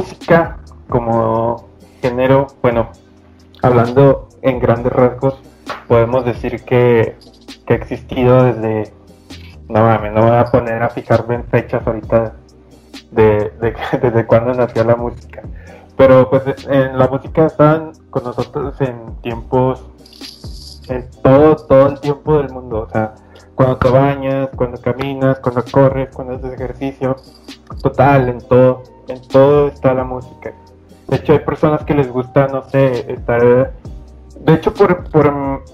música como género, bueno, hablando en grandes rasgos, podemos decir que, que ha existido desde, no mames, no voy a poner a fijarme en fechas ahorita de, de desde cuándo nació la música, pero pues en la música están con nosotros en tiempos, en todo, todo el tiempo del mundo, o sea, cuando te bañas, cuando caminas, cuando corres, cuando haces ejercicio, total, en todo, en todo está la música. De hecho, hay personas que les gusta, no sé, estar... De hecho, por, por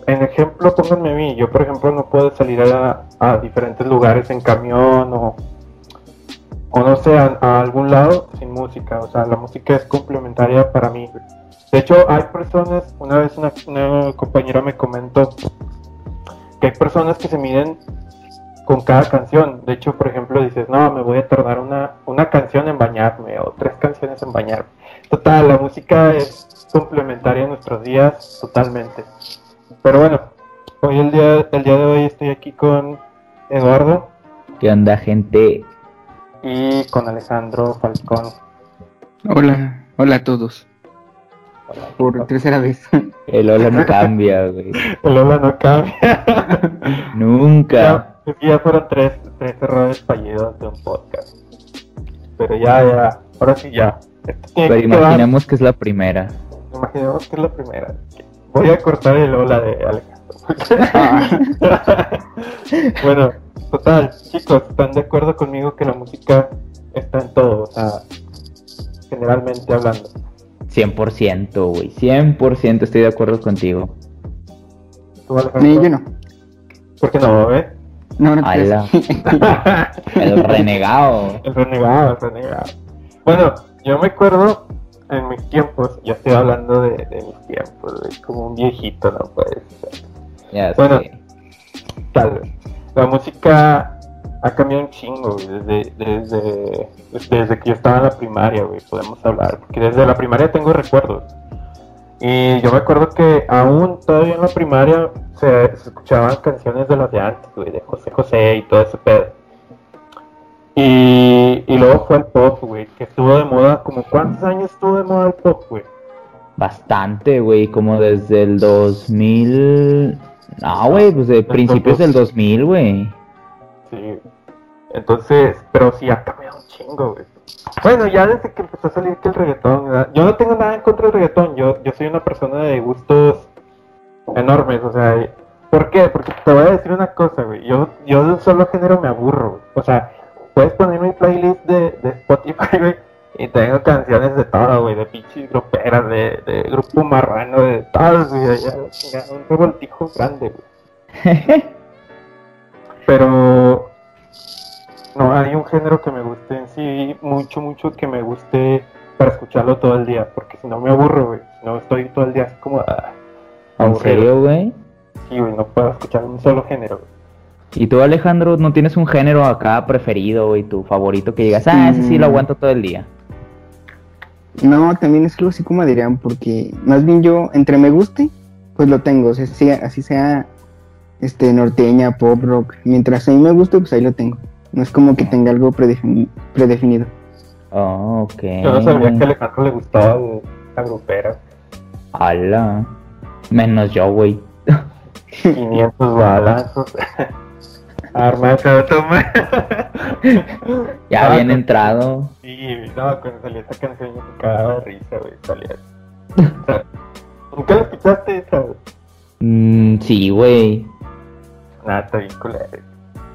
en ejemplo, pónganme a mí. Yo, por ejemplo, no puedo salir a, diferentes lugares en camión o, o no sé, a, algún lado sin música. O sea, la música es complementaria para mí. De hecho, hay personas, una vez una, una compañera me comentó que hay personas que se miden con cada canción. De hecho, por ejemplo, dices, no, me voy a tardar una, una canción en bañarme o tres canciones en bañarme. Total, la música es complementaria en nuestros días totalmente. Pero bueno, hoy el día, el día de hoy estoy aquí con Eduardo. ¿Qué onda, gente? Y con Alejandro Falcón. Hola, hola a todos. Por tercera vez. El hola no cambia, güey. El hola no cambia. Nunca. Ya, ya fueron tres, tres errores fallidos de un podcast. Pero ya, ya, ahora sí ya. Pero imaginemos que es la primera. Imaginemos que es la primera. Voy a cortar el hola de Alejandro. bueno, total, chicos, ¿están de acuerdo conmigo que la música está en todo? O sea, generalmente hablando. 100%, güey. 100% estoy de acuerdo contigo. ¿Tú, Ni yo no. ¿Por qué no, eh? No, no el renegado. El renegado, el renegado. Bueno, yo me acuerdo en mis tiempos, ya estoy hablando de, de mis tiempos, güey, como un viejito, no puede ser. Ya bueno, tal vez. La música ha cambiado un chingo, güey, desde, desde, desde que yo estaba en la primaria, güey, podemos hablar. Porque desde la primaria tengo recuerdos. Y yo me acuerdo que aún todavía en la primaria se, escuchaban canciones de las de antes, güey, de José José y todo ese pedo. Y, y luego fue el pop, güey, que estuvo de moda, como ¿cuántos años estuvo de moda el pop, güey? Bastante, güey, como desde el 2000... No, güey, pues de principios del 2000, güey. Sí. Entonces, pero sí ha cambiado un chingo, güey. Bueno, ya desde que empezó a salir que el reggaetón, yo no tengo nada en contra del reggaetón, yo, yo soy una persona de gustos enormes, o sea, ¿por qué? Porque te voy a decir una cosa, güey, yo, yo de un solo género me aburro, güey. o sea, puedes poner mi playlist de, de Spotify, güey, y tengo canciones de todo, güey, de pinches gruperas, de, de grupo marrano, de todas, güey, un revoltijo grande, güey. Pero no hay un género que me guste en sí, mucho, mucho que me guste para escucharlo todo el día, porque si no me aburro, güey. Si no estoy todo el día así como. Ah, ¿En serio, güey? Sí, güey, no puedo escuchar un solo género, güey. ¿Y tú, Alejandro, no tienes un género acá preferido y tu favorito que digas, ah, ese sí lo mm. aguanto todo el día? No, también es algo así como dirían, porque más bien yo, entre me guste, pues lo tengo, o sea, así sea este norteña, pop, rock, mientras a mí me guste, pues ahí lo tengo. No es como que tenga algo predefinido. Oh, ok. Yo no sabía que a Alejandro le gustaba la grupera. ¡Hala! Menos yo, güey. 500 balazos. Arma toma. ya habían entrado. Sí, no, cuando salió esa canción yo me cagaba de risa, güey. Salía. ¿Nunca la escuchaste esa? Mm, sí, güey. Nada, está bien culero.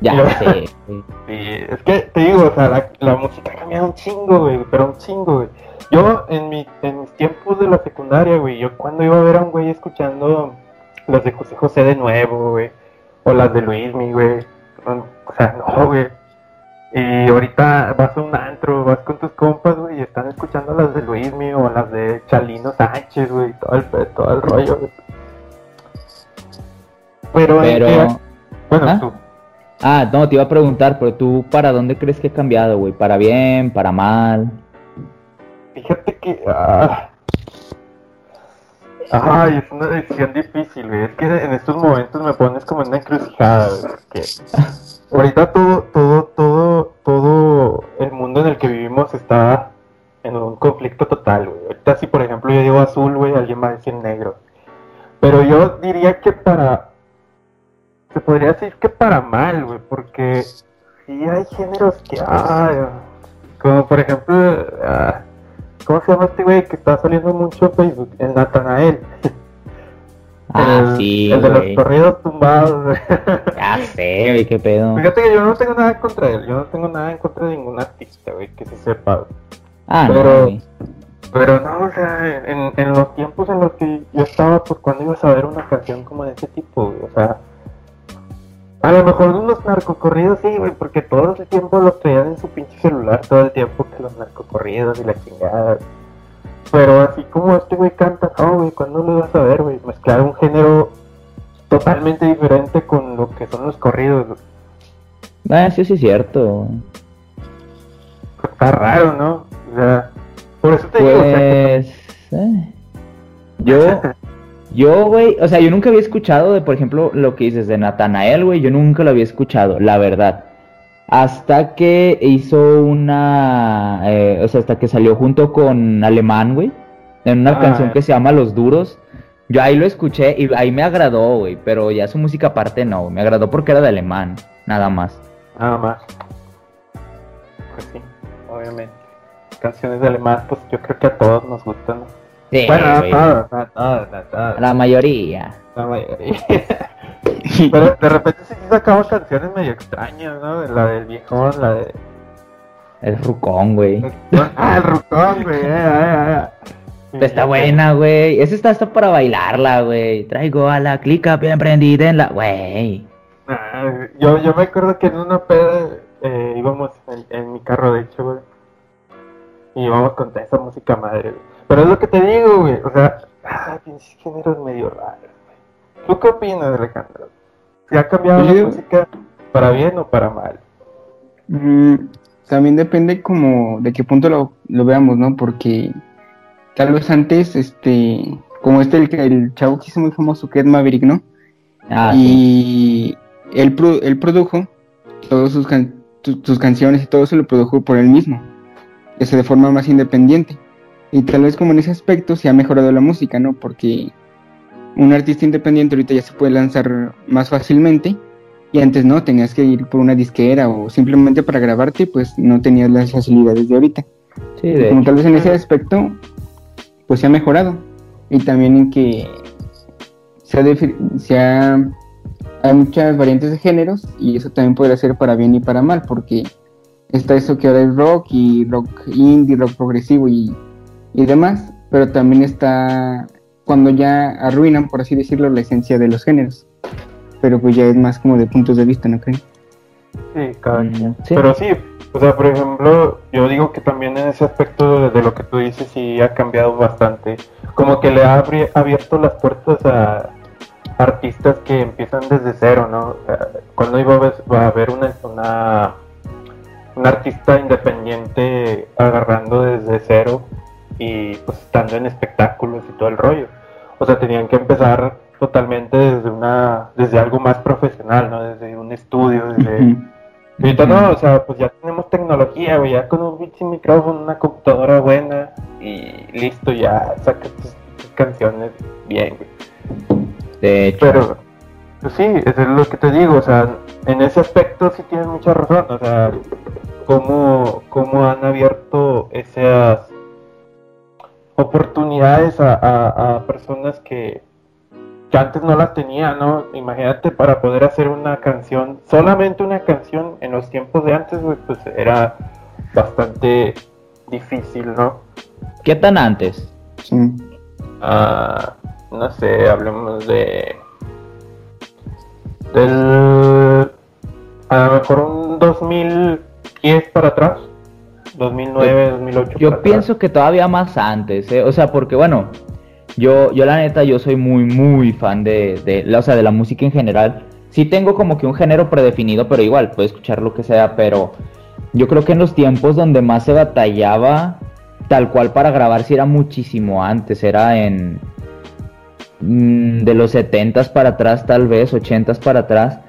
Ya sé. sí, es que te digo, o sea, la, la música ha cambiado un chingo, güey, pero un chingo, güey. Yo, en, mi, en mis tiempos de la secundaria, güey, yo cuando iba a ver a un güey escuchando las de José José de nuevo, güey, o las de Luis, mi güey, o sea, no, güey. Y ahorita vas a un antro, vas con tus compas, güey, y están escuchando las de Luismi o las de Chalino Sánchez, güey, todo el, todo el rollo, güey. Pero, Pero... bueno, ¿Ah? tú. Ah, no, te iba a preguntar, pero tú, ¿para dónde crees que ha cambiado, güey? ¿Para bien, para mal? Fíjate que... Ah, ay, es una decisión difícil, güey. Es que en estos momentos me pones como en una encrucijada, güey. Que ahorita todo, todo, todo, todo el mundo en el que vivimos está en un conflicto total, güey. Ahorita si por ejemplo yo digo azul, güey, alguien va a decir negro. Pero yo diría que para... Se podría decir que para mal, güey, porque sí hay géneros que... Ah, como por ejemplo... ah, ¿Cómo se llama este güey que está saliendo mucho en Facebook? El Natanael. Ah, el, sí, el de los corridos tumbados. Ya sé, güey, qué pedo. Fíjate que yo no tengo nada en contra de él, yo no tengo nada en contra de ningún artista, güey, que se sepa, güey. Ah, no, pero- güey. Pero no, o sea, en, en los tiempos en los que yo estaba, pues cuando ibas a ver una canción como de ese tipo, güey, o sea, a lo mejor unos narcocorridos sí, güey, porque todo ese tiempo los traían en su pinche celular, todo el tiempo que los narcocorridos y la chingada. Pero así como este güey canta, no, güey, ¿cuándo lo ibas a ver, güey? Mezclar un género totalmente diferente con lo que son los corridos, güey. Ah, sí, sí, es cierto. Está raro, ¿no? O sea, por eso te digo, o sea, que- Pues. eh, Yo. Yo, güey. O sea, yo nunca había escuchado de, por ejemplo, lo que dices de Natanael, güey. Yo nunca lo había escuchado, la verdad. Hasta que hizo una. eh, o sea, hasta que salió junto con Alemán, güey. En una Ah. canción que se llama Los Duros. Yo ahí lo escuché y ahí me agradó, güey. Pero ya su música aparte no. Me agradó porque era de Alemán. Nada más. Nada más. Pues sí, obviamente. Canciones de alemán, pues yo creo que a todos nos gustan. Sí, bueno, no todos, no todos, no a todos. La mayoría. La mayoría. Pero de repente sí sacamos canciones medio extrañas, ¿no? La del viejón, la de... El rucón, güey. Ah, el rucón, güey. eh, eh, eh. Está buena, güey. Esa está hasta para bailarla, güey. Traigo a la clica bien prendida en la... Güey. Ah, yo, yo me acuerdo que en una peda eh, íbamos en, en mi carro, de hecho, güey. Y íbamos con toda esa música madre, güey. Pero es lo que te digo, güey. O sea, ah, pinches géneros medio raros, güey. ¿Tú qué opinas, Alejandro? ¿Se ha cambiado la Yo- música para bien o para mal? Mm, también depende como de qué punto lo, lo veamos, ¿no? Porque tal vez antes, este, como este, el, el chavo que hizo muy famoso, que es Maverick, ¿no? Ah, sí. y él, pro- él produjo todas sus, can- tu- sus canciones y todo se lo produjo por él mismo, eso de forma más independiente. Y tal vez como en ese aspecto se ha mejorado la música, ¿no? Porque un artista independiente ahorita ya se puede lanzar más fácilmente y antes no, tenías que ir por una disquera o simplemente para grabarte, pues no tenías las facilidades de ahorita. Sí, de Como tal vez en ese aspecto, pues se ha mejorado. Y también en que se ha, se ha- hay muchas variantes de géneros y eso también podría ser para bien y para mal, porque está eso que ahora es rock y rock indie, rock progresivo y, y demás, pero también está cuando ya arruinan, por así decirlo, la esencia de los géneros. Pero pues ya es más como de puntos de vista, ¿no creen? Sí, cada Mm, quien. sí. Pero sí, o sea, por ejemplo, yo digo que también en ese aspecto de, lo que tú dices sí ha cambiado bastante. Como que le ha abierto las puertas a artistas que empiezan desde cero, ¿no? O sea, cuando iba a haber, va a haber una, una, un artista independiente agarrando desde cero y pues estando en espectáculos y todo el rollo. O sea, tenían que empezar totalmente desde una desde algo más profesional, ¿no? Desde un estudio, desde y ahorita no, o sea, pues ya tenemos tecnología, güey, ya con un micrófono, una computadora buena y listo, ya sacas tus, tus canciones bien, güey. De hecho. Pero, pues sí, eso es lo que te digo, o sea, en ese aspecto sí tienes mucha razón, o sea, cómo, cómo han abierto esas oportunidades a, a- a personas que, que antes no las tenían, ¿no? Imagínate para poder hacer una canción, solamente una canción en los tiempos de antes, pues era bastante difícil, ¿no? ¿Qué tan antes? Sí. Ah, no sé, hablemos de. Del. A lo mejor un 2010 para atrás. 2009, 2008. Yo para pienso que todavía más antes, ¿eh? O sea, porque bueno, yo, yo la neta, yo soy muy, muy fan de, de, la- o sea, de la música en general. Sí tengo como que un género predefinido, pero igual, puedo escuchar lo que sea, pero yo creo que en los tiempos donde más se batallaba, tal cual para grabar, sí era muchísimo antes, era en... mm, de los 70s para atrás, tal vez, 80s para atrás,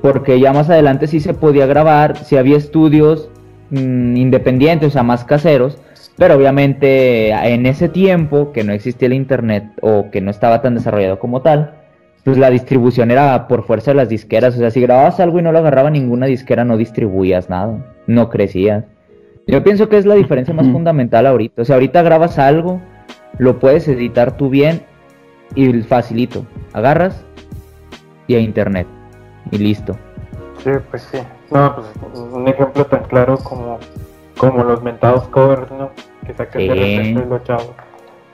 porque ya más adelante sí se podía grabar, sí había estudios mm, independientes, o sea, más caseros, Pero obviamente en ese tiempo que no existía el internet o que no estaba tan desarrollado como tal, pues la distribución era por fuerza de las disqueras. O sea, si grababas algo y no lo agarraba ninguna disquera, no distribuías nada, no crecías. Yo pienso que es la diferencia más fundamental ahorita. O sea, ahorita grabas algo, lo puedes editar tú bien y facilito. Agarras y a internet. Y listo. Sí, pues sí. No, pues un ejemplo tan claro como, como los mentados covers, ¿no? Que sacan de repente los chavos.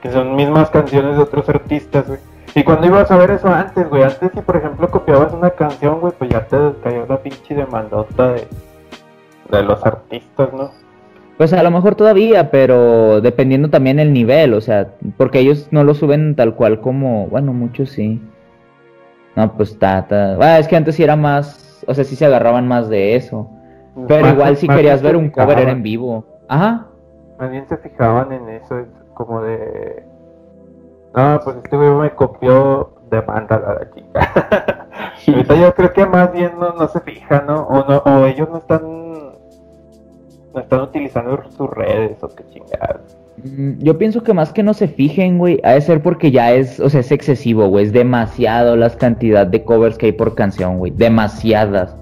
Que son mismas canciones de otros artistas, güey. Y cuando ibas a ver eso antes, güey, antes si por ejemplo copiabas una canción, güey, pues ya te cayó la pinche demandota de, de los artistas, ¿no? Pues a lo mejor todavía, pero dependiendo también el nivel, o sea, porque ellos no lo suben tal cual como, bueno, muchos sí. No, pues está, ah, es que antes sí era más, o sea, sí se agarraban más de eso. Pero igual si querías ver un cover era en vivo. Ajá. Más bien se fijaban en eso, como de... No, pues este güey me copió de banda a la chica. Ahorita yo creo que más bien no, no se fijan, ¿no? O, no, o ellos no están... No están utilizando sus redes o qué chingadas. Mm, yo pienso que más que no se fijen, güey, ha de ser porque ya es, o sea, es excesivo, güey, es demasiado las cantidad de covers que hay por canción, güey, demasiadas.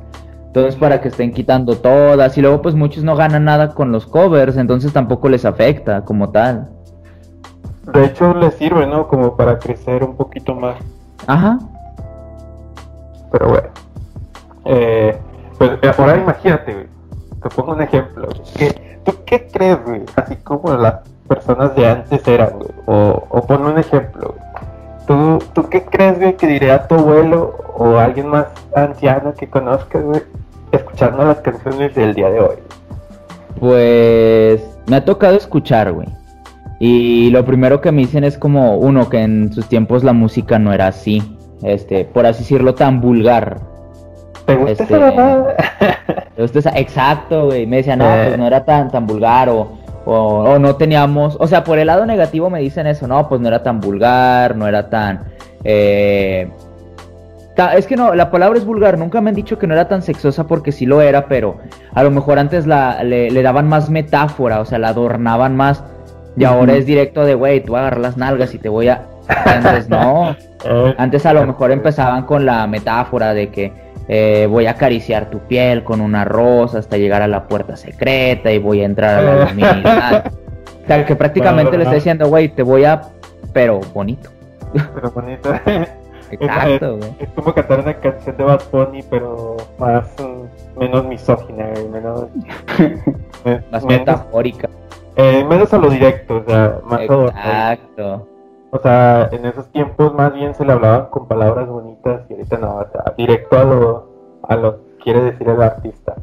Entonces, para que estén quitando todas y luego pues muchos no ganan nada con los covers, entonces tampoco les afecta como tal. De hecho, les sirve, ¿no? Como para crecer un poquito más. Ajá. Pero bueno. Eh, pues ahora imagínate, güey. Te pongo un ejemplo. ¿Qué, ¿Tú qué crees, güey? Así como la personas de antes eran, güey. O, o pon un ejemplo, ¿Tú, ¿Tú qué crees, güey, que diría tu abuelo o alguien más anciano que conozcas, güey, escuchando las canciones del día de hoy? Pues me ha tocado escuchar, güey. Y lo primero que me dicen es como, uno, que en sus tiempos la música no era así, este, por así decirlo, tan vulgar. ¿Te gusta este, esa Exacto, güey. Me decían, no, pues eh. no era tan, tan vulgar o o, no teníamos, o sea, por el lado negativo me dicen eso, no, pues no era tan vulgar, no era tan... Eh, es que no, la palabra es vulgar, nunca me han dicho que no era tan sexosa porque sí lo era, pero a lo mejor antes la, le, daban más metáfora, o sea, la adornaban más. Y ahora es directo de, güey, tú agarras las nalgas y te voy a... Antes no. Antes a lo mejor empezaban con la metáfora de que eh, voy a acariciar tu piel con una rosa hasta llegar a la puerta secreta y voy a entrar a la luminosidad. o sea, que prácticamente le está diciendo, güey, te voy a... pero bonito. Pero bonito. Exacto, güey. Es, como cantar una canción de Bad Bunny, pero más, mm, menos misógina, menos... más metafórica. Eh, menos a lo directo, o sea, más Exacto. O sea, en esos tiempos más bien se le hablaban con palabras bonitas y ahorita no, o sea, directo a lo, a lo que quiere decir el artista.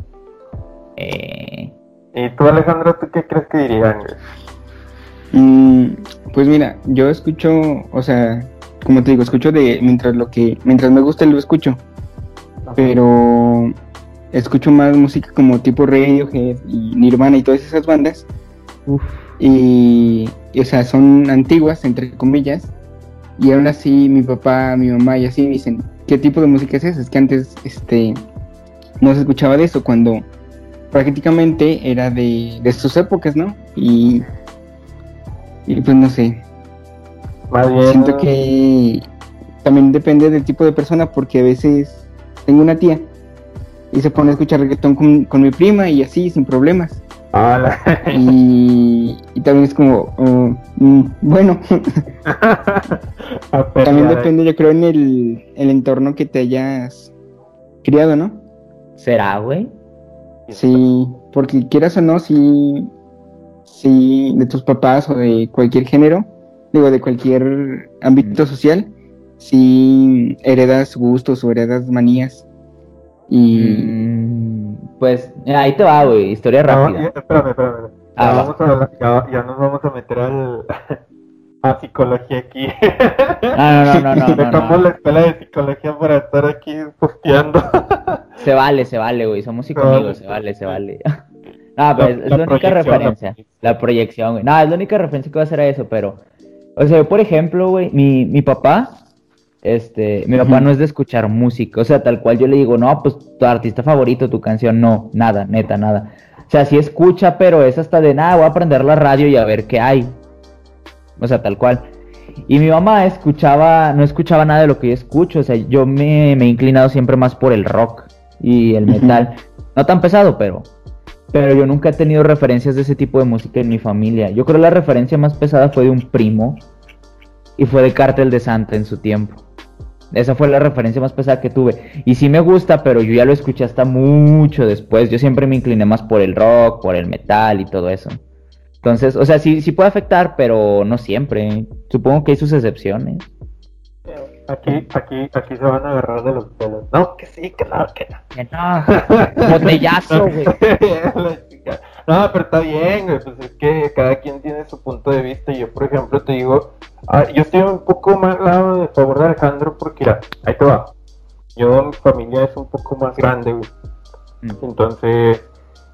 Eh... ¿Y tú, Alejandro, tú qué crees que dirían? Mm, pues mira, yo escucho, o sea, como te digo, escucho de mientras lo que, mientras me gusta lo escucho, pero escucho más música como tipo Radiohead y Nirvana y todas esas bandas. Uf. Y o sea, son antiguas, entre comillas, y aún así mi papá, mi mamá y así dicen, ¿qué tipo de música es esa? Es que antes este, no se escuchaba de eso, cuando prácticamente era de, de sus épocas, ¿no? Y, y pues no sé. Siento que también depende del tipo de persona, porque a veces tengo una tía y se pone a escuchar reggaetón con, con mi prima y así, sin problemas. Y, también es como, oh, mm, bueno, también depende yo creo en el, el, entorno que te hayas criado, ¿no? ¿Será, güey? Sí, porque quieras o no, si, si de tus papás o de cualquier género, digo, de cualquier ámbito social, si heredas gustos o heredas manías. Y... Mm pues ahí te va, güey, historia rápida. Ya, espérame, espérame. Ya, ah, vamos a, ya, nos vamos a meter al, a psicología aquí. Ah, no, no, no, no. Dejamos la escuela de psicología para estar aquí posteando. Se vale, se vale, güey. Somos psicólogos, se vale, se vale. No, pero es, la, única referencia. La proyección, güey. No, es la única referencia que va a hacer a eso, pero. O sea, por ejemplo, güey, mi, mi papá este, mi papá no es de escuchar música, o sea, tal cual yo le digo, no, pues tu artista favorito, tu canción, no, nada, neta, nada. O sea, sí escucha, pero es hasta de nada, voy a prender la radio y a ver qué hay. O sea, tal cual. Y mi mamá escuchaba, no escuchaba nada de lo que yo escucho. O sea, yo me, me he inclinado siempre más por el rock y el metal. No tan pesado, pero. Pero yo nunca he tenido referencias de ese tipo de música en mi familia. Yo creo que la referencia más pesada fue de un primo. Y fue de Cártel de Santa en su tiempo. Esa fue la referencia más pesada que tuve. Y sí me gusta, pero yo ya lo escuché hasta mucho después. Yo siempre me incliné más por el rock, por el metal y todo eso. Entonces, o sea, sí, sí puede afectar, pero no siempre. Supongo que hay sus excepciones. Aquí, aquí, aquí se van a agarrar de los pelos. No, que sí, que no, que no. Que no. Botellazo, güey. no, pero está bien, güey. Pues es que cada quien tiene su punto de vista. Yo, por ejemplo, te digo, ah, yo estoy un poco más lado de favor de Alejandro porque, mira, ahí te va. Yo, mi familia es un poco más grande, güey. Mm. Entonces,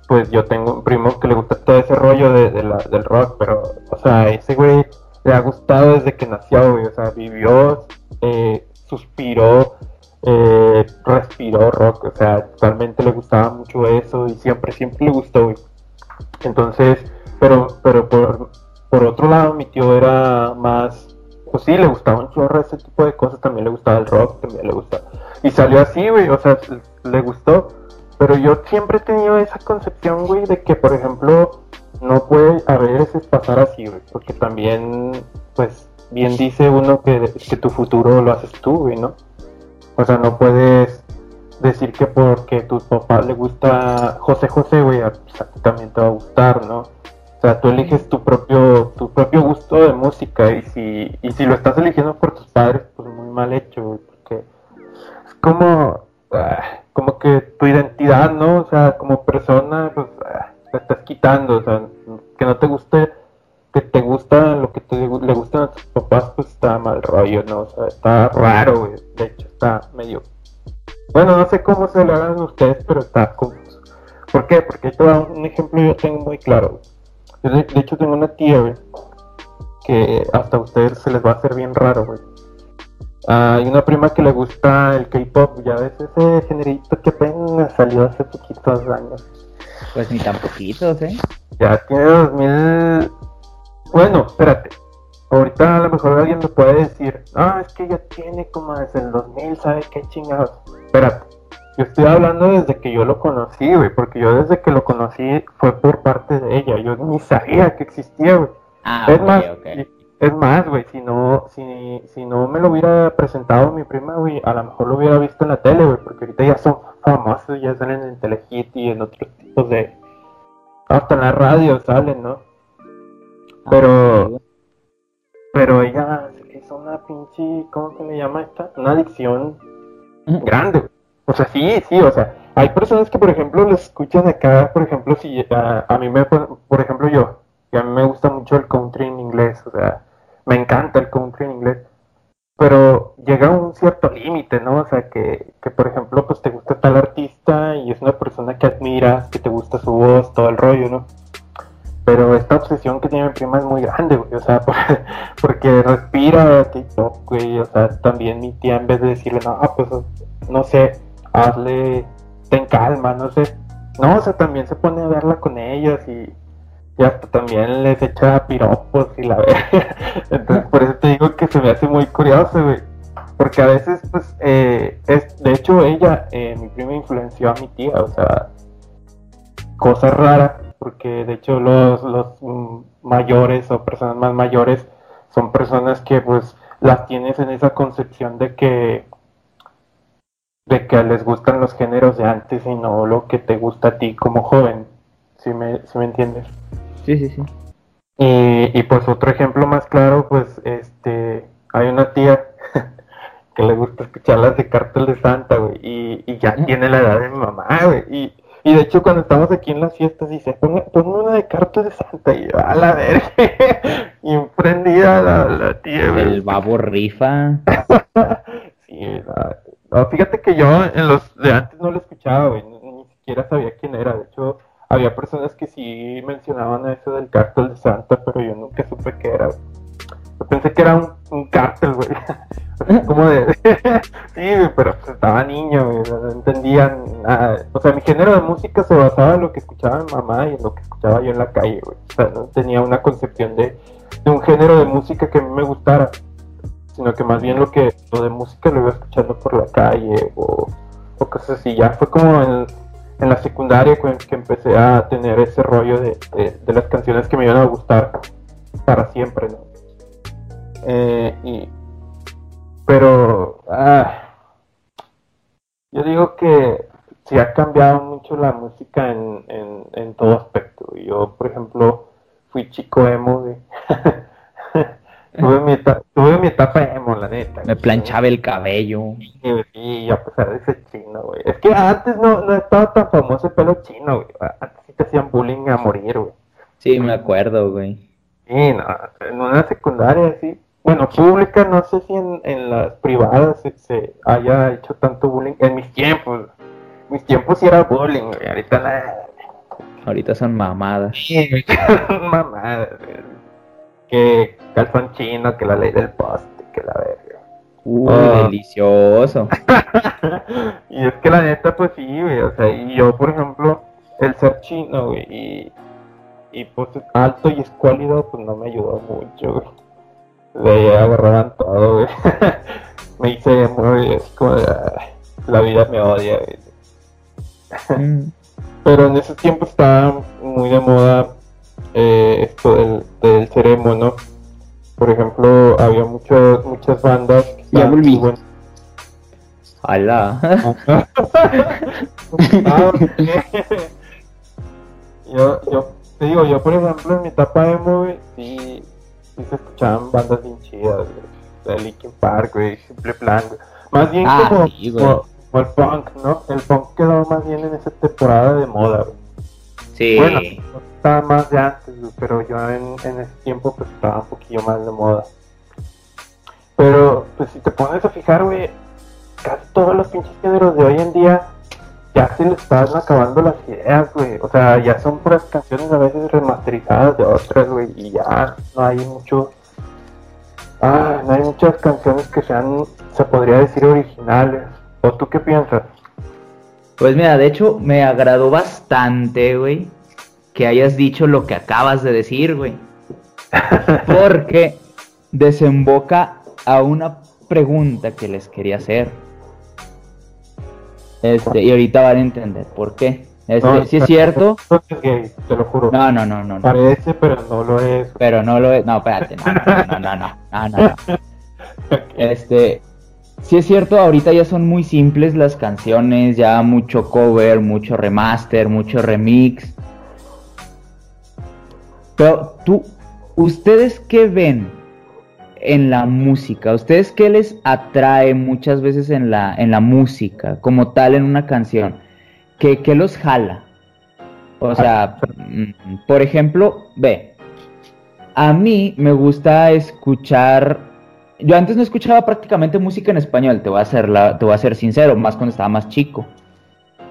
pues yo tengo un primo que le gusta todo ese rollo de, la, del rock, pero, o sea, ese güey le ha gustado desde que nació, güey. O sea, vivió, eh, suspiró, eh, respiró rock. O sea, totalmente le gustaba mucho eso y siempre, siempre le gustó, güey. Entonces, pero, pero por, por otro lado, mi tío era más, pues sí, le gustaba un chorro ese tipo de cosas. También le gustaba el rock, también le gustaba. Y salió así, güey. O sea, le gustó. Pero yo siempre he tenido esa concepción, güey, de que, por ejemplo, no puede a veces pasar así, güey, porque también, pues, bien dice uno que, que tu futuro lo haces tú, güey, ¿no? O sea, no puedes decir que porque a tu papá le gusta José José, güey, a, ti también te va a gustar, ¿no? O sea, tú eliges tu propio, tu propio gusto de música y si, y si lo estás eligiendo por tus padres, pues muy mal hecho, güey, porque es como, ah, como que tu identidad, ¿no? O sea, como persona, pues, ah, te estás quitando, o sea, que no te guste, que te gusta lo que te, le gustan a tus papás, pues está mal rollo, ¿no? O sea, está raro, güey. De hecho, está medio. Bueno, no sé cómo se lo hagan ustedes, pero está confuso. ¿Por qué? Porque todo un ejemplo yo tengo muy claro. Yo de, hecho tengo una tía, güey, que hasta a ustedes se les va a hacer bien raro, güey. hay una prima que le gusta el K-pop, ya ves ese generito que apenas salió hace poquitos años. Pues ni tan poquitos, ¿eh? Ya tiene 2000. Bueno, espérate. Ahorita a lo mejor alguien me puede decir, ah, es que ya tiene como desde el 2000, ¿sabe qué chingados? Espérate. Yo estoy hablando desde que yo lo conocí, güey, porque yo desde que lo conocí fue por parte de ella. Yo ni sabía que existía, güey. Ah, es más, es más, güey, si no, si, si no me lo hubiera presentado mi prima, güey, a lo mejor lo hubiera visto en la tele, güey, porque ahorita ya son famosos, ya salen en Telehit y en otros tipos de... Hasta en la radio salen, ¿no? Pero... Ah, pero ella es una pinche... ¿Cómo se le llama esta? Una adicción grande, O sea, sí, sí, o sea, hay personas que, por ejemplo, lo escuchan acá, por ejemplo, si a, a mí me... Por ejemplo, yo, que a mí me gusta mucho el country en inglés, o sea me encanta el country en inglés, pero llega a un cierto límite, ¿no? O sea, que, que, por ejemplo, pues te gusta tal artista y es una persona que admiras, que te gusta su voz, todo el rollo, ¿no? Pero esta obsesión que tiene mi prima es muy grande, güey, o sea, porque respira TikTok, güey, o sea, también mi tía en vez de decirle, no, pues, no sé, hazle, ten calma, no sé, no, o sea, también se pone a verla con ellas y y hasta también les echa piropos y la verdad. Entonces, por eso te digo que se me hace muy curioso, güey. Porque a veces, pues, eh, es, de hecho, ella, eh, mi prima, influenció a mi tía, o sea, cosa rara, porque de hecho los, los mayores o personas más mayores son personas que, pues, las tienes en esa concepción de que de que les gustan los géneros de antes y no lo que te gusta a ti como joven, si me, si me entiendes. Sí, sí, sí. Y, pues otro ejemplo más claro, pues este, hay una tía que le gusta escuchar las de Cartel de Santa, güey, y, ya tiene la edad de mi mamá, güey, y, y de hecho cuando estamos aquí en las fiestas dice, ponme, una de Cartel de Santa, y a la verga, y prendida la, la tía. El babo rifa. sí, no, fíjate que yo en los de antes no lo escuchaba, güey, ni siquiera sabía quién era, de hecho había personas que sí mencionaban eso del cártel de Santa, pero yo nunca supe qué era. Yo pensé que era un, un cártel, güey. como de... sí, pero estaba niño, no entendían nada. O sea, mi género de música se basaba en lo que escuchaba mi mamá y en lo que escuchaba yo en la calle, güey. O sea, no tenía una concepción de, de un género de música que a mí me gustara, sino que más bien lo que lo de música lo iba escuchando por la calle o, o cosas así. Ya fue como en, en la secundaria que empecé a tener ese rollo de, de, las canciones que me iban a gustar para siempre, ¿no? Eh, y, pero ah, yo digo que sí ha cambiado mucho la música en, en, en todo aspecto. Yo, por ejemplo, fui chico emo, tuve, mi etapa, tuve mi etapa emo, la neta. Me planchaba el cabello. Y, a pesar de ese chino, güey. Es que antes no, no estaba tan famoso el pelo chino, güey. Antes sí te hacían bullying a morir, güey. Sí, me acuerdo, güey. Sí, no, en una secundaria, sí. Bueno, pública, no sé si en, en las privadas se, haya hecho tanto bullying. En mis tiempos, mis tiempos sí era bullying, güey. Ahorita nada. Ahorita son mamadas. Sí, son mamadas, güey que calzón chino, que la ley del poste, que la verga. Uy, ah. delicioso. y es que la neta, pues sí, güey, o sea, y yo, por ejemplo, el ser chino, güey, y, y pues alto y escuálido, pues no me ayudó mucho, güey. De ahí agarraban todo, güey. me hice muy, es como de, la vida me odia, güey. Mm. Pero en ese tiempo estaba muy de moda eh, esto del, del Ceremo, ¿no? Por ejemplo, había muchas muchas bandas. Ya volví. ¡Hala! Ah, yo, yo te digo, yo por ejemplo en mi etapa de movie sí, sí se escuchaban bandas bien chidas, De Linkin Park, güey, Simple Plan, Más bien ah, como, como, el punk, ¿no? El punk quedó más bien en esa temporada de moda, güey. Sí. Bueno, estaba más de antes, pero yo en, ese tiempo pues estaba un poquillo más de moda. Pero pues si te pones a fijar, güey, casi todos los pinches géneros de hoy en día ya se le están acabando las ideas, güey. O sea, ya son puras canciones a veces remasterizadas de otras, güey, y ya no hay mucho... Ah, no hay muchas canciones que sean, se podría decir, originales. ¿O tú qué piensas? Pues mira, de hecho me agradó bastante, güey, que hayas dicho lo que acabas de decir, güey. Porque desemboca a una pregunta que les quería hacer. Este, y ahorita van a entender por qué. Este, si es cierto. te lo juro. No, no, no, no. Parece, pero no lo es. Pero no lo es. No, espérate. No, no, no, no, no, no, Este, si es cierto, ahorita ya son muy simples las canciones, ya mucho cover, mucho remaster, mucho remix. Pero tú, ¿ustedes qué ven en la música? ¿Ustedes qué les atrae muchas veces en la, en la música, como tal en una canción? ¿Qué, qué los jala? O sea, mm, por ejemplo, ve, a mí me gusta escuchar yo antes no escuchaba prácticamente música en español, te voy a ser te voy a ser sincero, más cuando estaba más chico.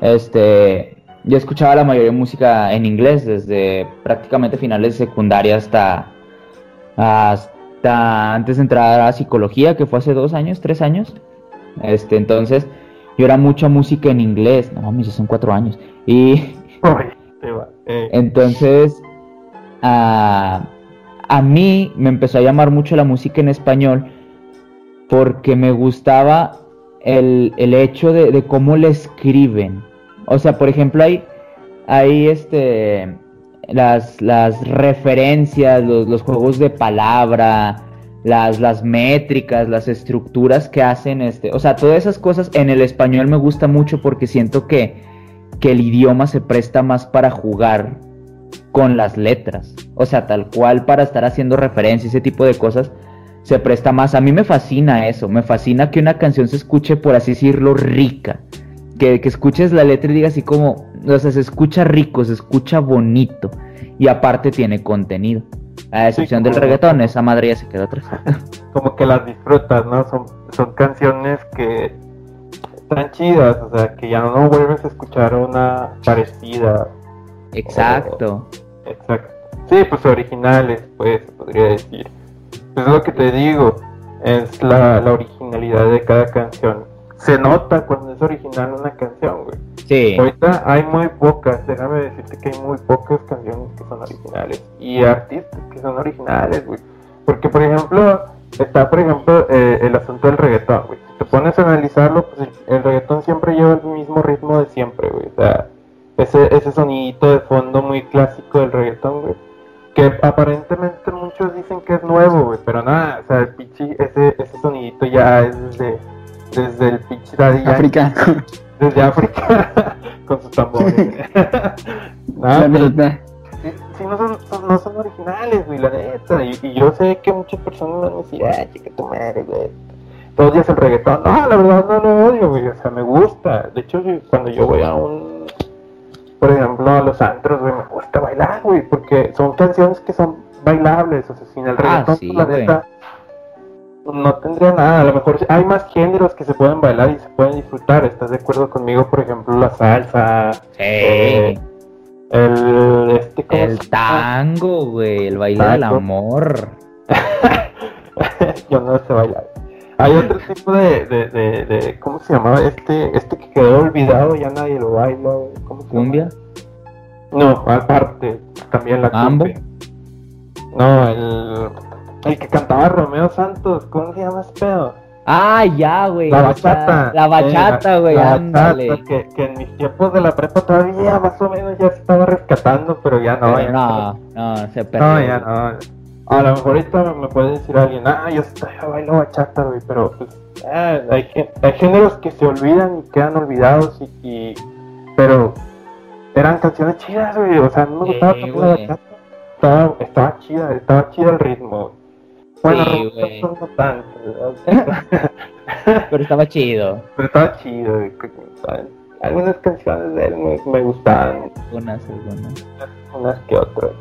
Este, yo escuchaba la mayoría de música en inglés desde prácticamente finales de secundaria hasta, hasta antes de entrar a psicología, que fue hace dos años, tres años. Este, entonces, yo era mucha música en inglés. No mames, ya son cuatro años. Y entonces, a, a mí me empezó a llamar mucho la música en español porque me gustaba el, hecho de, de cómo le escriben o sea, por ejemplo, hay, hay este, las, las referencias, los, juegos de palabra, las, las métricas, las estructuras que hacen, este, o sea, todas esas cosas en el español me gusta mucho porque siento que, que el idioma se presta más para jugar con las letras. O sea, tal cual para estar haciendo referencia, ese tipo de cosas, se presta más. A mí me fascina eso, me fascina que una canción se escuche, por así decirlo, rica que, escuches la letra y digas así como, o sea, se escucha rico, se escucha bonito y aparte tiene contenido. A excepción del reggaetón, esa madre ya se quedó atrás. Como que las disfrutas, ¿no? Son, son canciones que están chidas, o sea, que ya no vuelves a escuchar una parecida. Exacto. exacto. Sí, pues originales, pues, podría decir. Pues es lo que te digo, es la, la original originalidad de cada canción. Se nota cuando es original una canción, güey. Sí. Ahorita hay muy pocas, déjame decirte que hay muy pocas canciones que son originales y artistas que son originales, güey. Porque, por ejemplo, está, por ejemplo, eh, el asunto del reggaetón, güey. Si te pones a analizarlo, pues el, el reggaetón siempre lleva el mismo ritmo de siempre, güey. O sea, ese, ese sonidito de fondo muy clásico del reggaetón, güey. Que aparentemente muchos dicen que es nuevo, güey, pero nada, o sea, el pichi, ese, ese sonidito ya es desde, desde el pichi Daddy África. Desde África, con sus tambores. Nada, La pero verdad. sí, no, son, son- no son originales, güey, la neta. Y, y yo sé que muchas personas van a decir, ah, chica tu madre, güey. Todos días el reggaetón. No, la verdad no lo odio, güey. O sea, me gusta. De hecho, cuando yo voy a un, por ejemplo, a los antros, güey, me gusta bailar, güey. Porque son canciones que son bailables. O sea, sin el Ah, reggaetón, sí, pues, la güey. No tendría nada. A lo mejor hay más géneros que se pueden bailar y se pueden disfrutar. ¿Estás de acuerdo conmigo? Por ejemplo, la salsa. Sí. eh, el, este, ¿cómo el tango, güey. El baile del amor. Yo no sé bailar. Hay otro tipo de, de, de, de- ¿cómo se llamaba? Este, este que quedó olvidado, ya nadie lo baila. ¿Cómo se llama? Cumbia. No, aparte, también la ¿Mambo? cumbia. No, el, el que cantaba Romeo Santos, ¿cómo se llama ese pedo? Ah, ya, güey. La bachata. La bachata, Eh, güey. la ándale. que, que en mis tiempos de la prepa todavía más o menos ya se estaba rescatando, pero ya no. Pero ya no, no, se perdió. No, ya no. A lo mejor ahorita me puede decir alguien, ah, yo, yo bailo bachata, güey, pero pues, ah, hay, géneros que se olvidan y quedan olvidados, y, y- pero eran canciones chidas, güey, o sea, mí me gustaba también la bachata, estaba, estaba chida, estaba chida el ritmo. Bueno, Sí, güey. No tanto. Pero estaba chido. pero estaba chido, ¿sabes? algunas canciones de él me, me gustaban, Unas, algunas. unas que otras.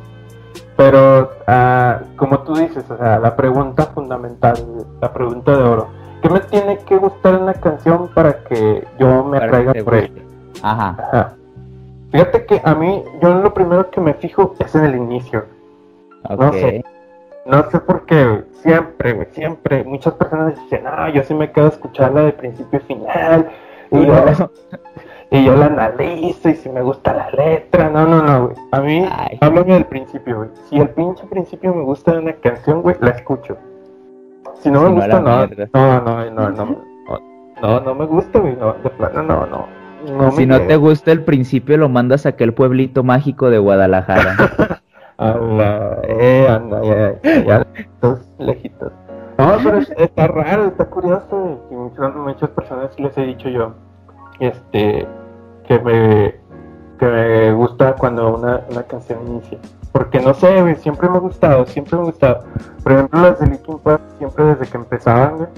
Pero, ah, como tú dices, o sea, la pregunta fundamental, la pregunta de oro, ¿qué me tiene que gustar en una canción para que yo me atraiga por ella? Ajá. Ajá. Fíjate que a mí, yo lo primero que me fijo es en el inicio. Ok. No sé. No sé por qué, siempre, güey, siempre. Muchas personas dicen, ah, yo sí me quedo a escucharla de principio a final. Y yo, No. y yo la analizo y si me gusta la letra. No, no, no, güey. A mí, Ay. háblame del principio, güey. Si el pinche principio me gusta de una canción, güey, la escucho. Si no Si me no, gusta, no. mierda. No, no, no, no. No, no, me gusta, güey. No, de plano, no, no. no Si no te gusta el principio, lo mandas a aquel pueblito mágico de Guadalajara. Habla, eh, anda, ya, ya, ya, lejitos, lejitos. No, pero es- está raro, está curioso. Y muchas, muchas personas les he dicho yo, este, que me, que me gusta cuando una, una canción inicia. Porque no sé, güey, siempre me ha gustado, siempre me ha gustado. Por ejemplo, las de Linkin Park, siempre desde que empezaban, güey,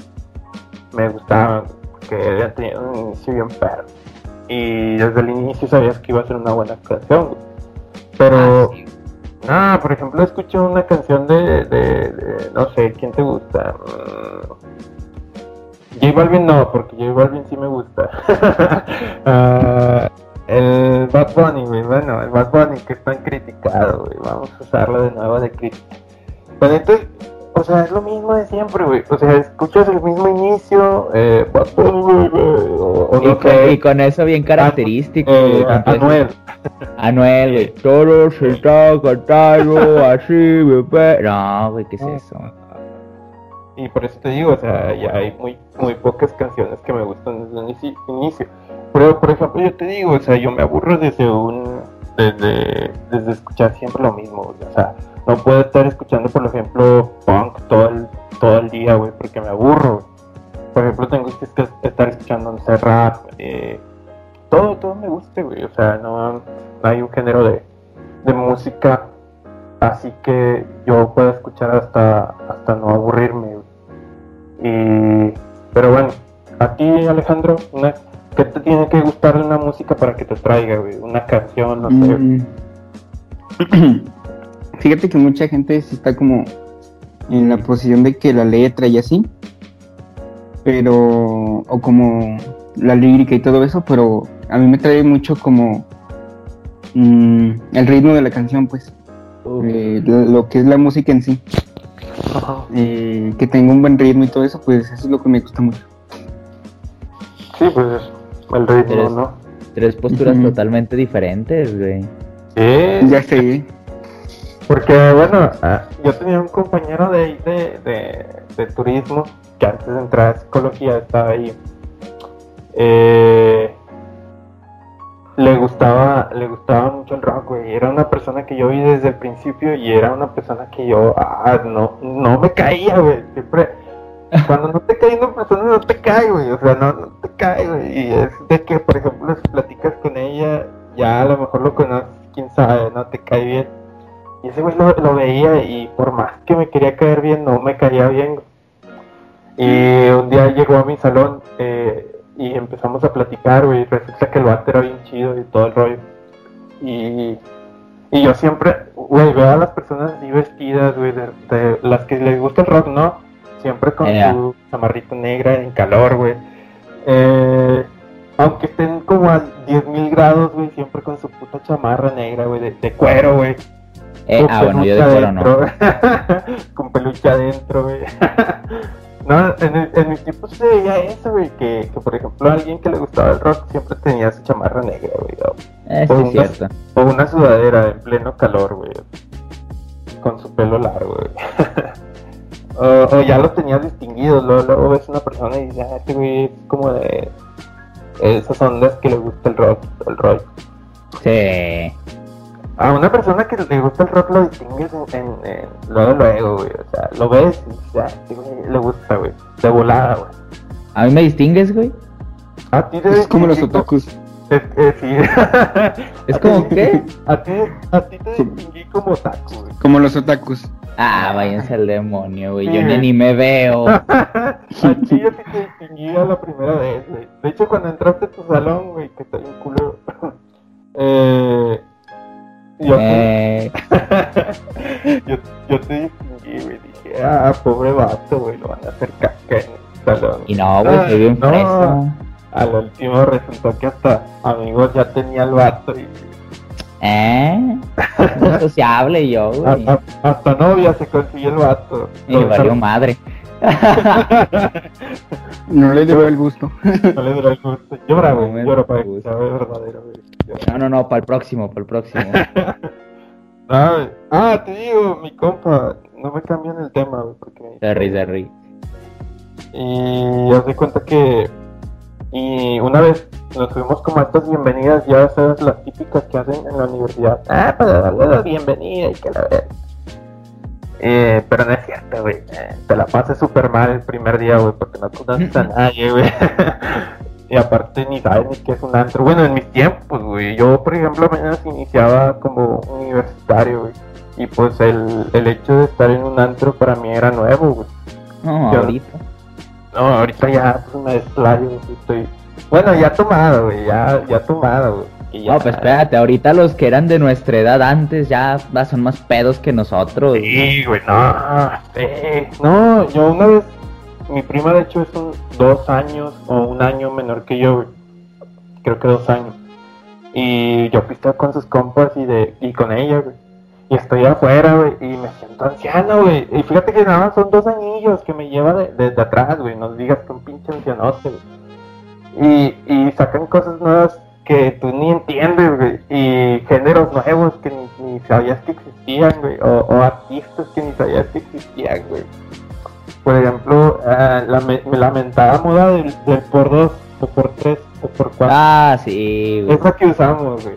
me gustaban, porque habían tenido un inicio bien perro. Y desde el inicio sabías que iba a ser una buena canción, güey. Pero, Ah, sí. Ah, por ejemplo, escucho una canción de, de, no sé, ¿quién te gusta? Mm, J Balvin no, porque J Balvin sí me gusta. Ah, el Bad Bunny, güey, bueno, el Bad Bunny que es tan criticado, güey, vamos a usarlo de nuevo de crítica. Pero entonces, o sea, es lo mismo de siempre, güey, o sea, escuchas el mismo inicio, eh, o, o Y, no con, y con eso bien característico. eh, Anuel. Anuel, güey. Todo se está cantando así, bebé. No, güey, ¿qué es eso? Y por eso te digo, o sea, ya hay muy, muy pocas canciones que me gustan desde el inici- inicio. Pero, por ejemplo, yo te digo, o sea, yo me aburro desde un... Desde, desde escuchar siempre lo mismo, o sea, no puedo estar escuchando, por ejemplo, punk todo el, todo el día, güey, porque me aburro. Por ejemplo, tengo que estar- escuchando, no sé, rap, eh, todo, todo me gusta, güey, o sea, no, no hay un género de, de música así que yo puedo escuchar hasta hasta no aburrirme y pero bueno a ti Alejandro una, ¿qué te tiene que gustar de una música para que te traiga güey? una canción no sé Mm. Fíjate que mucha gente está como en la posición de que la letra y así, pero, o como la lírica y todo eso, pero a mí me trae mucho como mm, el ritmo de la canción, pues, eh, lo, lo que es la música en sí. Y que tenga un buen ritmo y todo eso, pues eso es lo que me gusta mucho. Sí, pues el ritmo, ¿no? Tres posturas totalmente diferentes, güey. Sí, Ya sé. Porque, bueno, ah, yo tenía un compañero de, de, de turismo que antes de entrar a psicología estaba ahí. Eh, le gustaba le gustaba mucho el rock, güey. Era una persona que yo vi desde el principio y era una persona que yo, ah, no, no me caía, güey. Siempre, cuando no te cae una persona, no te cae, güey. O sea, no, no te cae, güey. Y es de que, por ejemplo, si platicas con ella, ya a lo mejor lo conoces, quién sabe, no te cae bien. Y ese güey lo, lo veía y por más que me quería caer bien, no me caía bien. Y un día llegó a mi salón eh, y empezamos a platicar, güey. Resulta que el vato era bien chido y todo el rollo. Y, y yo siempre, güey, veo a las personas así vestidas, güey, de, de las que les gusta el rock, ¿no? Siempre con su chamarrita negra en calor, güey. Eh, aunque estén como a 10.000 grados, güey, siempre con su puta chamarra negra, güey, de, de cuero, güey. Eh, ah, bueno, yo de no. con peluche adentro, güey. no, en, el- en mis tiempos se veía eso, güey, que, que por ejemplo alguien que le gustaba el rock siempre tenía su chamarra negra, güey, o- Eh, sí, Por es un cierto. o una sudadera en pleno calor, güey, con su pelo largo, güey. o, o ya lo tenías distinguido, luego, luego ves una persona y dices, ah, este güey es como de esas ondas que le gusta el rock, el rock. Sí. A una persona que le gusta el rock lo distingues en, en- en- luego, luego, güey. O sea, lo ves y güey le gusta, güey. De volada, güey. ¿A mí me distingues, güey? A ti te Es como los otakus. Es, eh, sí. ¿Es como qué? A ti, a ti te distinguí como otaku, güey. Como los otakus. Ah, váyanse al demonio, güey. Sí, Yo ni anime veo. a ti yo sí te distinguí a la primera vez, güey. De hecho, cuando entraste a tu salón, güey, que está bien culero. eh, yo, te- Eh, yo, yo te distinguí, güey. Dije, ah, pobre vato, güey, lo van a hacer caca en el salón. y no, güey, soy bien No. fresa. Al último resultó que hasta amigos ya tenía el vato y ¿Eh? No sociable yo, güey. a- hasta novia se consiguió el vato. Y valió madre. No le dio el gusto. No le duró el gusto. Llora, güey, llora para que sea verdadero, güey. No, no, no, para el próximo, para el próximo. Ah, ah, te digo, mi compa, no me cambian el tema, güey, porque me Sorry, sorry. Y haz de cuenta que. Y una vez nos fuimos como a estas bienvenidas, ya sabes, las típicas que hacen en la universidad. Ah, para darle la bienvenida y que la vean. Eh, pero no es cierto, güey. Eh, te la pasas súper mal el primer día, güey, porque no conoces a nadie, güey. Y aparte ni sabes ni qué es un antro. Bueno, en mis tiempos, güey. Yo, por ejemplo, apenas iniciaba como universitario, güey. Y pues el, el hecho de estar en un antro para mí era nuevo, güey. No, Yo- ahorita. No, ahorita ya pues, me desplayo, güey, estoy... Bueno, ya tomado, güey, ya, ya tomado, güey. y ya- No, pues espérate, ahorita los que eran de nuestra edad antes ya son más pedos que nosotros. Sí, güey, no, sí. No, yo una vez, mi prima de hecho es un, dos años o un año menor que yo, güey. Creo que dos años. Y yo pisteo con sus compas y de y con ella, güey. Y estoy afuera, güey, y me siento anciano, güey. Y fíjate que nada más son dos añillos que me lleva de- desde atrás, güey. No digas que un pinche ancianote, güey. Y, y sacan cosas nuevas que tú ni entiendes, güey. Y géneros nuevos que ni, ni sabías que existían, güey. O, o artistas que ni sabías que existían, güey. Por ejemplo, ah, la me- me lamentada moda del, del por dos, o por tres, o por cuatro. Ah, sí, güey. Esa que usamos, güey.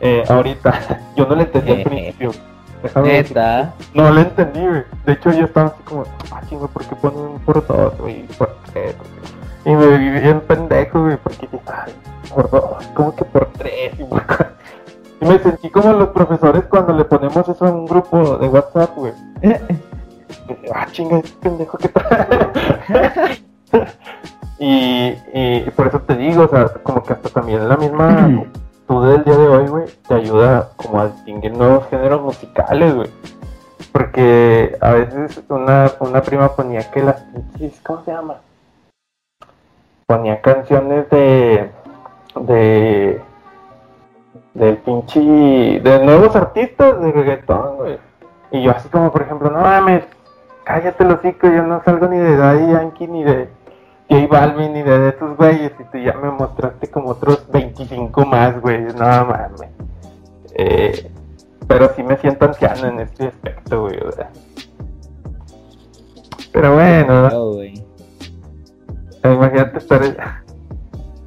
Eh, ahorita, yo no la entendí al Eh. principio. Déjame decir. No la entendí, güey. De hecho, yo estaba así como, ah, chingo, ¿por qué ponen un por dos, güey? Por? Y me vi bien pendejo, güey, porque ay, por dos, ¿cómo que por tres? Y, por? Y me sentí como los profesores cuando le ponemos eso en un grupo de WhatsApp, güey. Ah, chinga, pendejo que y, y por eso te digo, o sea, como que hasta también la misma actitud del día de hoy, güey, te ayuda como a distinguir nuevos géneros musicales, güey. Porque a veces una, una prima ponía que las pinches, ¿cómo se llama? Ponía canciones de. de. del pinche. de nuevos artistas de reggaetón, güey. Y yo así como, por ejemplo, no mames, cállate los hocico, yo no salgo ni de Daddy Yankee ni de J Balvin ni de esos güeyes y tú ya me mostraste como otros 25 más, güey, no mames. Eh, pero sí me siento anciano en este aspecto, güey, ¿verdad? Pero bueno, No, güey. imagínate estar...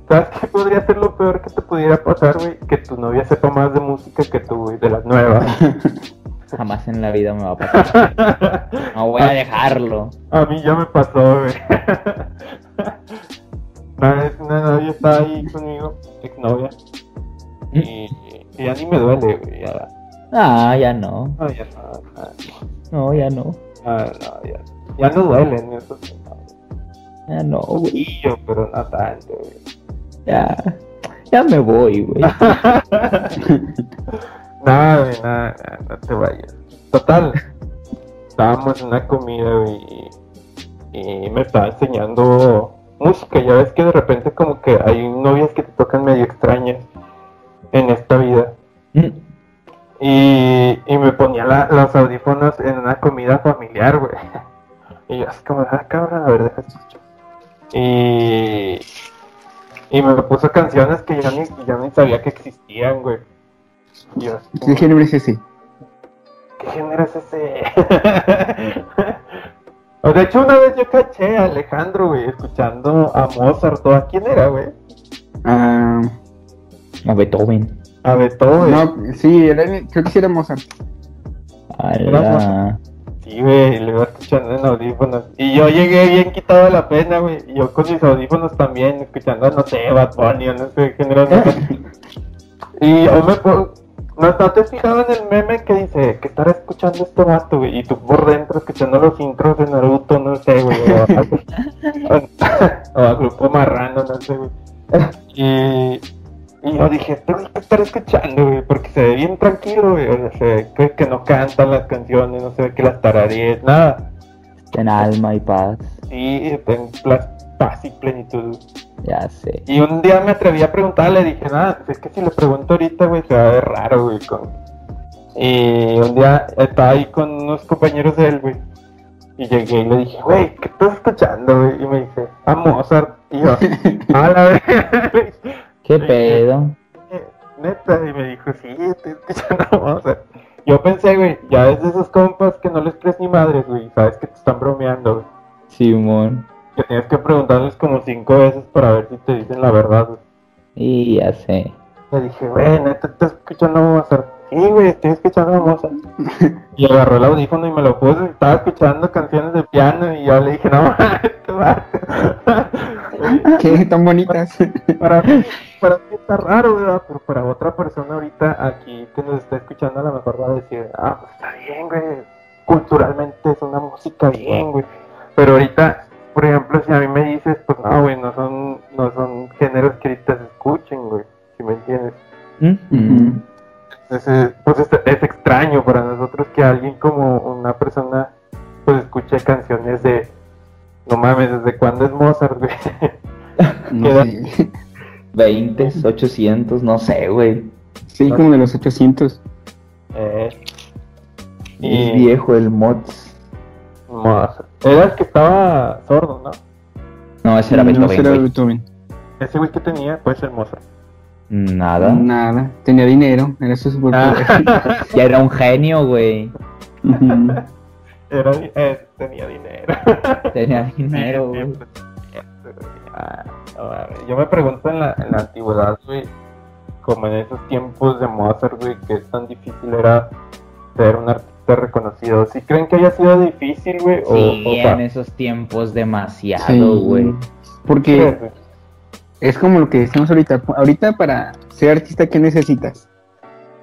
¿Sabes qué podría ser lo peor que te pudiera pasar, güey? Que tu novia sepa más de música que tú, güey, de las nuevas. Jamás en la vida me va a pasar. No voy a dejarlo. A mí ya me pasó, güey. Una vez una novia estaba ahí conmigo, exnovia, y, y ya ni me duele, güey. Ya, Ah, ya no. no, ya no, no, No, ya no. no, no, ya, ya no duelen esos Ya no, güey. poquillo, pero no tanto, güey. Ya. Ya me voy, güey. Nada, nada, nada, no te vayas. Total, estábamos en una comida, güey, y, y me estaba enseñando música. Ya ves que de repente como que hay novias que te tocan medio extrañas en esta vida. Y, y me ponía la- los audífonos en una comida familiar, güey. Y yo así como, ah, cabrón, a ver, deja escuchar. Y, y me puso canciones que yo ni, yo ni sabía que existían, güey. ¿Qué género es ese? ¿Qué género es ese? O de hecho, una vez yo caché a Alejandro, güey, escuchando a Mozart. ¿o ¿A quién era, güey? Ah, A Beethoven. A Beethoven. no, sí, era, creo que sí era Mozart. A la... Sí, güey, le iba escuchando en audífonos. Y yo llegué bien quitado de la pena, güey. Y yo con mis audífonos también, escuchando, no sé, Bad Bunny o no sé qué género. no sé. y yo me pongo... ¿No, ¿No te has fijado en el meme que dice que estará escuchando este vato, güey? Y tú por dentro escuchando los intros de Naruto, no sé, güey. O, a- o a Grupo Marrano, no sé, güey. Y, y yo dije, este güey que estará escuchando, güey, porque se ve bien tranquilo, güey. O sea, se ve que, que no cantan las canciones, no se ve que las tararees, nada. En alma y paz. Sí, en paz y plenitud. Ya sé. Y un día me atreví a preguntarle, dije, nada, pues es que si le pregunto ahorita, güey, se va a ver raro, güey. Con... Y un día estaba ahí con unos compañeros de él, güey. Y llegué y le dije, güey, ¿qué estás escuchando, güey? Y me dice, a Mozart. Y yo, a la vez. ¿Qué pedo? Neta, y me dijo, sí, estoy escuchando a Mozart. Yo pensé, güey, ya es de esos compas que no les crees ni madres, güey. Sabes que te están bromeando, güey. Simón. Que tienes que preguntarles como cinco veces para ver si te dicen la verdad, güey. Y ya sé. Le dije, güey, neta, ¿estás escuchando Mozart? Sí, güey, estoy escuchando Mozart. y agarró el audífono y me lo puso y estaba escuchando canciones de piano y yo le dije, no, este vato". Qué tan bonitas. para para mí está raro, ¿verdad? Pero para otra persona ahorita aquí que nos está escuchando a lo mejor va a decir, ah, pues está bien, güey. Culturalmente es una música bien, güey. Pero ahorita, por ejemplo, si a mí me dices, pues no, güey, no son, no son géneros que ahorita se escuchen, güey. Si me entiendes. Ujú. Es, eh, pues es, es extraño para nosotros que alguien como una persona pues escuche canciones de no mames, ¿desde cuándo es Mozart, güey? No sé. 20, 800, no sé, güey. Sí, como de los 800. Eh, Es y viejo el mods. Mozart. Era el que estaba sordo, ¿no? No, ese era no Beethoven. Ese güey que tenía puede ser Mozart. Nada. Nada. Tenía dinero. Era su superpoder. Ah, Ya era un genio, güey. Era, eh, tenía dinero. Tenía dinero, güey. Ah, no mames. Yo me pregunto en la, en la antigüedad, güey, como en esos tiempos de Mozart, güey, que es tan difícil era ser un artista reconocido. ¿Sí creen que haya sido difícil, güey? Sí, o sea, en esos tiempos demasiado, Sí, güey. Porque es como lo que decimos ahorita. Ahorita para ser artista, ¿qué necesitas?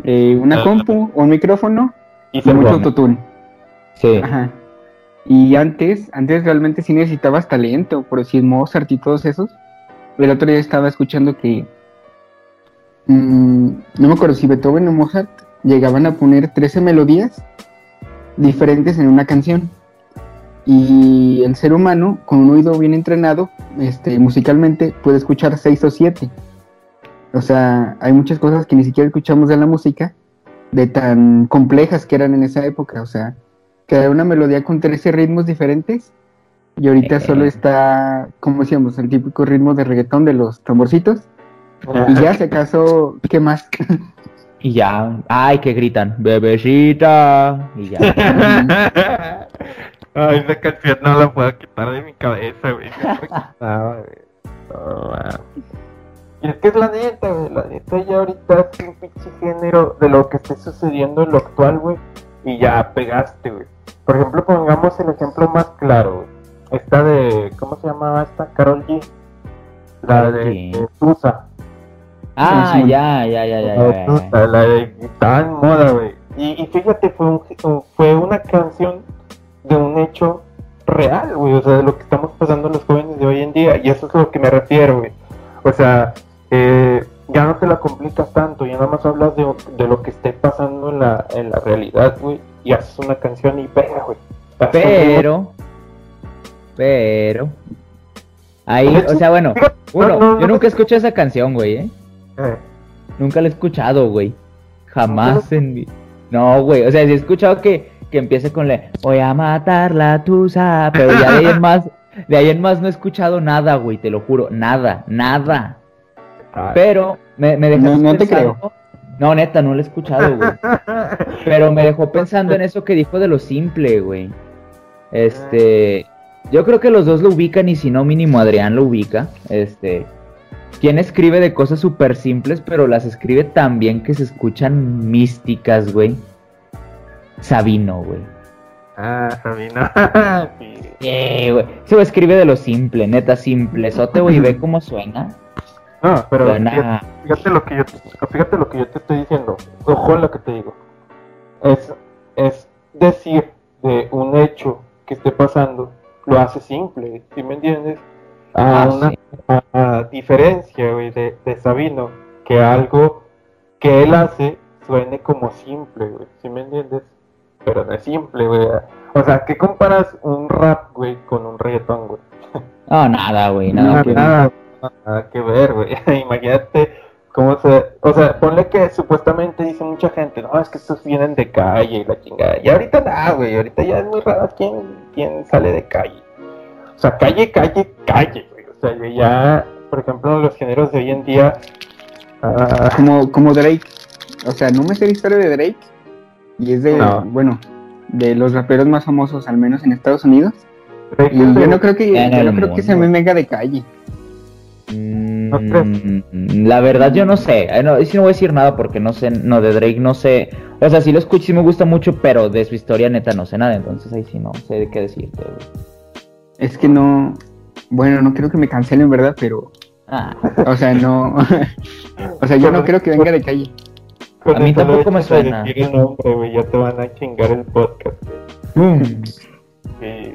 Eh, una Ah. compu, un micrófono Y y ser mucho autotune. Sí. Ajá. Y antes, antes realmente sí necesitabas talento, por decir Mozart y todos esos. El otro día estaba escuchando que mm, no me acuerdo si Beethoven o Mozart llegaban a poner 13 melodías diferentes en una canción. Y el ser humano, con un oído bien entrenado, este, musicalmente, puede escuchar 6 o 7. O sea, hay muchas cosas que ni siquiera escuchamos de la música, de tan complejas que eran en esa época. O sea, que era una melodía con 13 ritmos diferentes. Y ahorita Eh. solo está, como decíamos, el típico ritmo de reggaetón de los tamborcitos. Y ya, si acaso, ¿qué más? Y ya, ay, que gritan, bebecita. Y ya. Ay, esa canción no la puedo quitar de mi cabeza, güey. No. Y es que es la neta, güey. La neta ya ahorita es un pinche género de lo que esté sucediendo en lo actual, güey. Y ya pegaste, güey. Por ejemplo, pongamos el ejemplo más claro, güey. Esta de. ¿Cómo se llamaba esta? Carol G. La de, de Tusa. Ah, Sí, ya, ya, ya, ya, La ya, ya, Tusa, la de estaba en moda, güey. Y, y fíjate, fue, un, fue una canción de un hecho real, güey. O sea, de lo que estamos pasando los jóvenes de hoy en día. Y eso es a lo que me refiero, güey. O sea, eh, ya no te la complicas tanto. Ya nada más hablas de, de lo que esté pasando en la, en la realidad, güey. Y haces una canción y pega, güey. Pero, pero, ahí, o sea, bueno, uno, No, no, yo nunca escuché esa canción, güey, ¿eh? Eh, Nunca la he escuchado, güey. Jamás en mi... No, güey, o sea, sí he escuchado que, que empiece con la voy a matar la tusa, pero ya de ahí en más, de ahí en más no he escuchado nada, güey, te lo juro, nada, nada. ay. Pero me, me dejaste No, no te pensando- No, neta, no lo he escuchado, güey. Pero me dejó pensando en eso que dijo de lo simple, güey. Este, yo creo que los dos lo ubican y si no mínimo Adrián lo ubica. Este, quien escribe de cosas súper simples, pero las escribe tan bien que se escuchan místicas, güey. Sabino, güey. Ah, Sabina. sí. Eh, güey. Güey escribe de lo simple, neta, simplezote, güey, y ve cómo suena. No, pero Suena- fíjate, fíjate lo que yo te, fíjate lo que yo te estoy diciendo. Ojo en lo que te digo. Es, es decir de un hecho que esté pasando, lo hace simple, ¿sí me entiendes? A Ah, una sí. a- a diferencia, güey, de, de Sabino, que algo que él hace suene como simple, güey, ¿sí me entiendes? Pero no es simple, güey. O sea, ¿qué comparas un rap, güey, con un reggaetón, güey? No, nada, güey, nada. Nada, que ver. nada, nada que ver, güey. Imagínate cómo se. O sea, ponle que supuestamente dice mucha gente, no, es que estos vienen de calle y la chingada. Y ahorita nada, güey. Ahorita ya es muy raro quién, quién sale de calle. O sea, calle, calle, calle, güey. O sea, yo ya, por ejemplo, los géneros de hoy en día. ah, Como, como Drake. O sea, no me sé la historia de Drake. Y es de, No. bueno, de los raperos más famosos, al menos en Estados Unidos. Drake Y es de- yo no creo que, yo no creo que se me venga de calle. ¿No crees? Mm, La verdad yo no sé, no, ahí sí no voy a decir nada porque no sé, no de Drake no sé, o sea sí lo escucho sí me gusta mucho, pero de su historia neta no sé nada, entonces ahí sí no sé de qué decirte. güey. Es que no. Bueno, no creo que me cancelen, ¿verdad? Pero. Ah, O sea, no. o sea, yo no creo que venga de calle. con a mí tampoco me suena. nombre, güey, ya te van a chingar el podcast, güey. mm. Sí.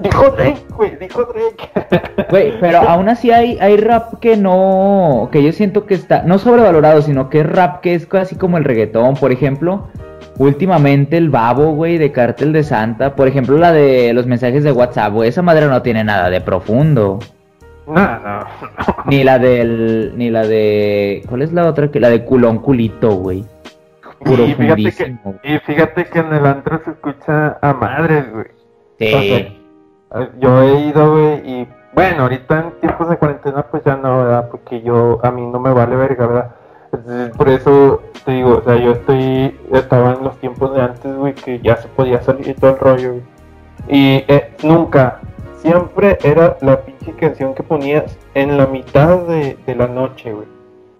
Dijo Drake, güey, dijo Drake. Güey, pero aún así hay, hay rap que no, que yo siento que está, no sobrevalorado, sino que es rap que es casi como el reggaetón, por ejemplo, últimamente el babo, güey, de Cártel de Santa, por ejemplo, la de los mensajes de WhatsApp, güey, esa madre no tiene nada de profundo. No, no. Ni la del, ni la de, ¿cuál es la otra? que La de culón culito, güey. Puro Y fíjate que, y fíjate que en el antro se escucha a madres, güey. Sí. o sea, Yo he ido, güey, y bueno, ahorita en tiempos de cuarentena, pues ya no, ¿verdad? Porque yo, a mí no me vale verga, ¿verdad? Por eso te digo, o sea, yo estoy, estaba en los tiempos de antes, güey, que ya se podía salir y todo el rollo, güey. Y eh, nunca, siempre era la pinche canción que ponías en la mitad de, de la noche, güey.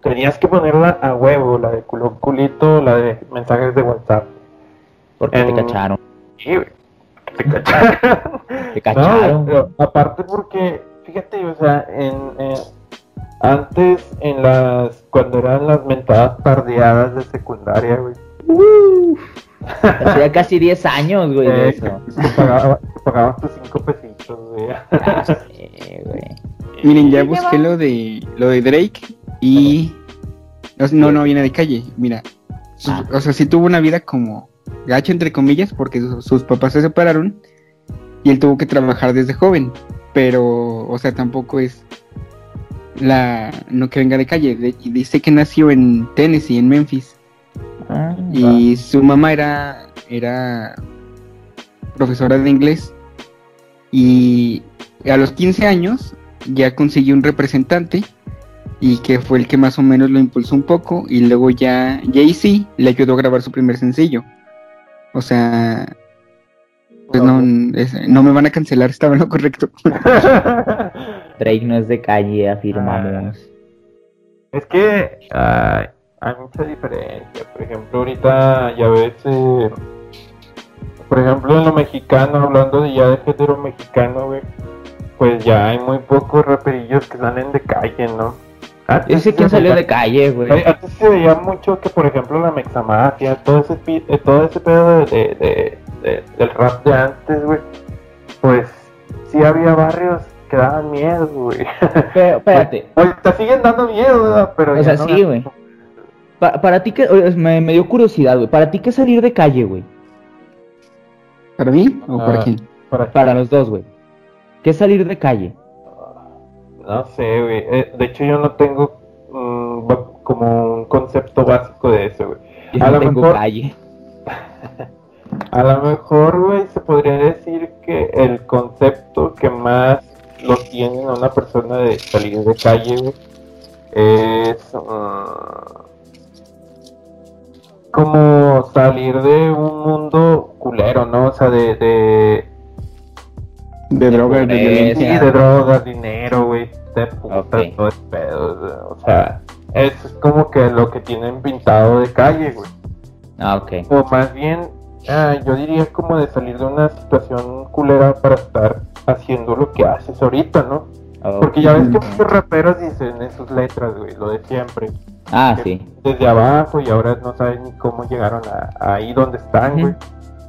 Tenías que ponerla a huevo, la de culo culito, la de mensajes de WhatsApp. Porque te cacharon. Sí, güey. Te cacharon. Te cacharon. No, pero aparte porque, fíjate, o sea, en, en- antes en las, cuando eran las mentadas tardeadas de secundaria, güey. Hace ya casi 10 años, güey, de eh, eso. te pagaba- te pagabas tus cinco pesitos, güey. Ya sé, güey. Miren, ya busqué lo de lo de Drake y no, no viene de calle. Mira, sus- Ah. o sea, sí tuvo una vida como gacha entre comillas porque sus, sus papás se separaron y él tuvo que trabajar desde joven, pero o sea, tampoco es la no que venga de calle. De- y dice que nació en Tennessee, en Memphis Ah, y su mamá era era profesora de inglés. Y a los 15 años ya consiguió un representante y que fue el que más o menos lo impulsó un poco y luego ya Jay-Z le ayudó a grabar su primer sencillo. O sea, pues no, es- no me van a cancelar, estaba en lo correcto. Drake no es de calle, afirmamos. Es que ay, hay mucha diferencia. Por ejemplo, ahorita ya ves, eh, por ejemplo, en lo mexicano, hablando de ya de género mexicano, güey, pues ya hay muy pocos raperillos que salen de calle, ¿no? Antes Ese quién se salió de calle, güey. Ay, Antes se veía mucho que, por ejemplo, la mexamafia, todo ese, eh, todo ese pedo de, de- de- de- del rap de antes, güey, pues sí había barrios que daban miedo, güey. Pero, espérate. Ahorita siguen dando miedo, ¿verdad? Pero O sea, no sí, güey. Pa- para ti, que me, me dio curiosidad, güey. ¿Para ti qué salir de calle, güey? ¿Para mí o para Ah. quién? Para, Para los dos, güey. ¿Qué es salir de calle? No sé, güey. Eh, de hecho, yo no tengo mm, como un concepto básico de eso, güey. Yo A no lo tengo mejor- calle. A lo mejor, güey, se podría decir que el concepto que más lo tiene a una persona de salir de calle, güey, es ah, como salir de un mundo culero, ¿no? O sea, de, de, De drogas, de sí, de drogas, dinero, güey, de puta, Ok. todo ese pedo, o sea, eso es como que lo que tienen pintado de calle, güey. Ah, ok. O más bien, ah, yo diría como de salir de una situación culera para estar haciendo lo que haces ahorita, ¿no? Porque ya ves que muchos raperos dicen en sus letras, güey, lo de siempre. Ah, sí. Desde abajo y ahora no saben ni cómo llegaron a, ahí donde están, güey.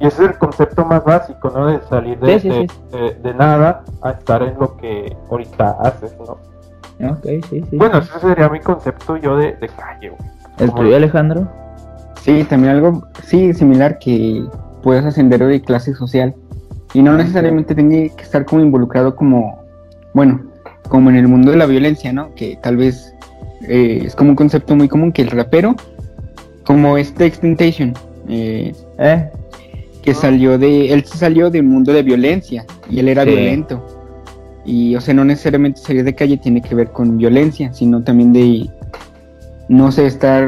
Y ese es el concepto más básico, ¿no? De salir de, Sí, sí, de, sí. de- de nada a estar en lo que ahorita haces, ¿no? Ok, sí, sí. Bueno, ese sería mi concepto yo de, de calle, güey. ¿El tuyo, Alejandro? Sí, también algo, sí, similar que puedes ascender de clase social y no necesariamente tiene que estar como involucrado como, bueno, como en el mundo de la violencia, ¿no? Que tal vez eh, es como un concepto muy común que el rapero, como este Extentation, eh, ¿Eh? que salió de, él se salió del mundo de violencia y él era Sí. violento. Y, o sea, no necesariamente salir de calle tiene que ver con violencia, sino también de, no sé, estar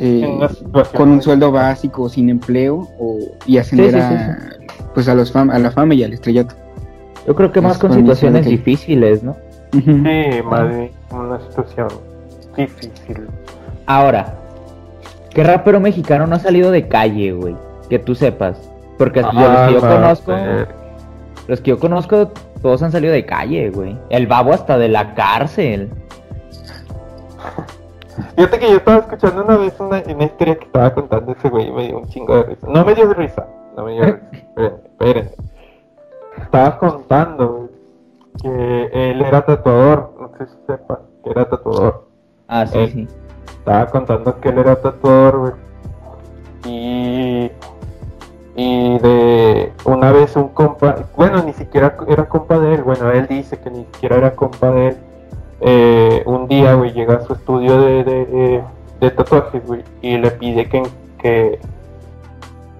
eh, con un sueldo básico, sin empleo, o, y ascender Sí, sí, a, pues a, los fam- a la fama y al estrellato. Yo creo que más con situaciones difíciles, ¿no? Sí, más bien una situación difícil. Ahora, ¿qué rapero mexicano no ha salido de calle, güey? Que tú sepas. Porque yo- los Ah, que yo va, conozco, los que yo conozco, todos han salido de calle, güey. El babo hasta de la cárcel. Fíjate que yo estaba escuchando una vez una, una historia que estaba contando ese güey y me dio un chingo de risa. No me dio risa, no me dio risa. Espérenme, espérenme. Estaba contando que él era tatuador, no sé si sepas que era tatuador. Ah, sí, Eh. sí. Estaba contando que él era tatuador, güey. Y, y de una vez un compa, bueno, ni siquiera era compa de él, bueno, él dice que ni siquiera era compa de él. Eh, un día, güey, llega a su estudio de, de, de- de tatuajes, güey, y le pide que, que,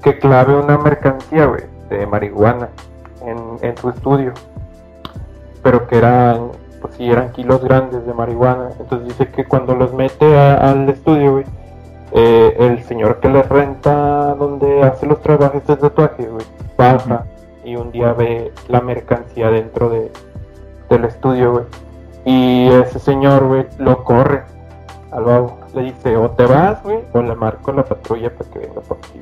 que clave una mercancía, güey, de marihuana en, en su estudio. Pero que eran, pues sí, eran kilos grandes de marihuana. Entonces dice que cuando los mete a- al estudio, güey, eh, el señor que le renta donde hace los trabajos de tatuaje, güey, baja y un día ve la mercancía dentro de, del estudio, güey. Y ese señor, güey, lo corre al babo. Le dice, o te vas, güey, o le marco la patrulla para que venga por ti.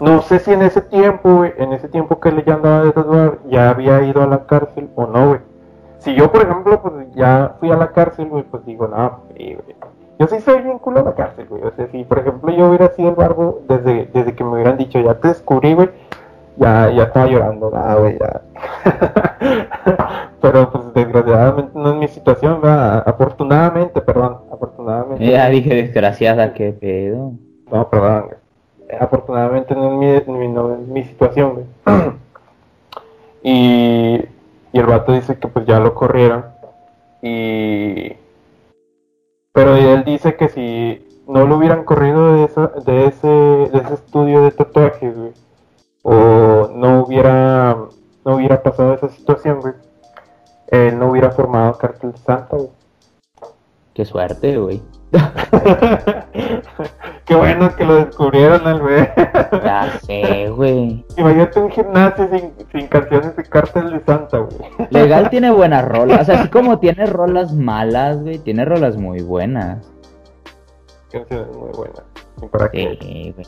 No sé si en ese tiempo, güey, en ese tiempo que él ya andaba de tatuar, ya había ido a la cárcel o no, güey. Si yo, por ejemplo, pues ya fui a la cárcel, güey, pues digo, no, güey. Yo sí soy bien culo a la cárcel, güey. O sea, si por ejemplo yo hubiera sido el barbo desde, desde que me hubieran dicho, ya te descubrí, güey, ya, ya estaba llorando, nada, güey, ya. Pero pues desgraciadamente no es mi situación, ¿verdad? Afortunadamente, perdón, afortunadamente. Ya dije, desgraciada, qué pedo. No, perdón, güey. Afortunadamente no es mi, mi- no es mi situación, güey. y, y el vato dice que pues ya lo corrieron. Y... Pero él dice que si no lo hubieran corrido de, esa, de, ese, de ese estudio de tatuajes, güey, o no hubiera no hubiera pasado esa situación, güey, él no hubiera formado Cartel de Santa, güey. Qué suerte, güey. Qué bueno que lo descubrieron al güey. Ya sé, güey. Imagínate un gimnasio sin, sin canciones de Cartel de Santa, güey. Legal tiene buenas rolas. O sea, así como tiene rolas malas, güey, tiene rolas muy buenas. Canciones muy buenas. ¿Y para qué? Sí, güey.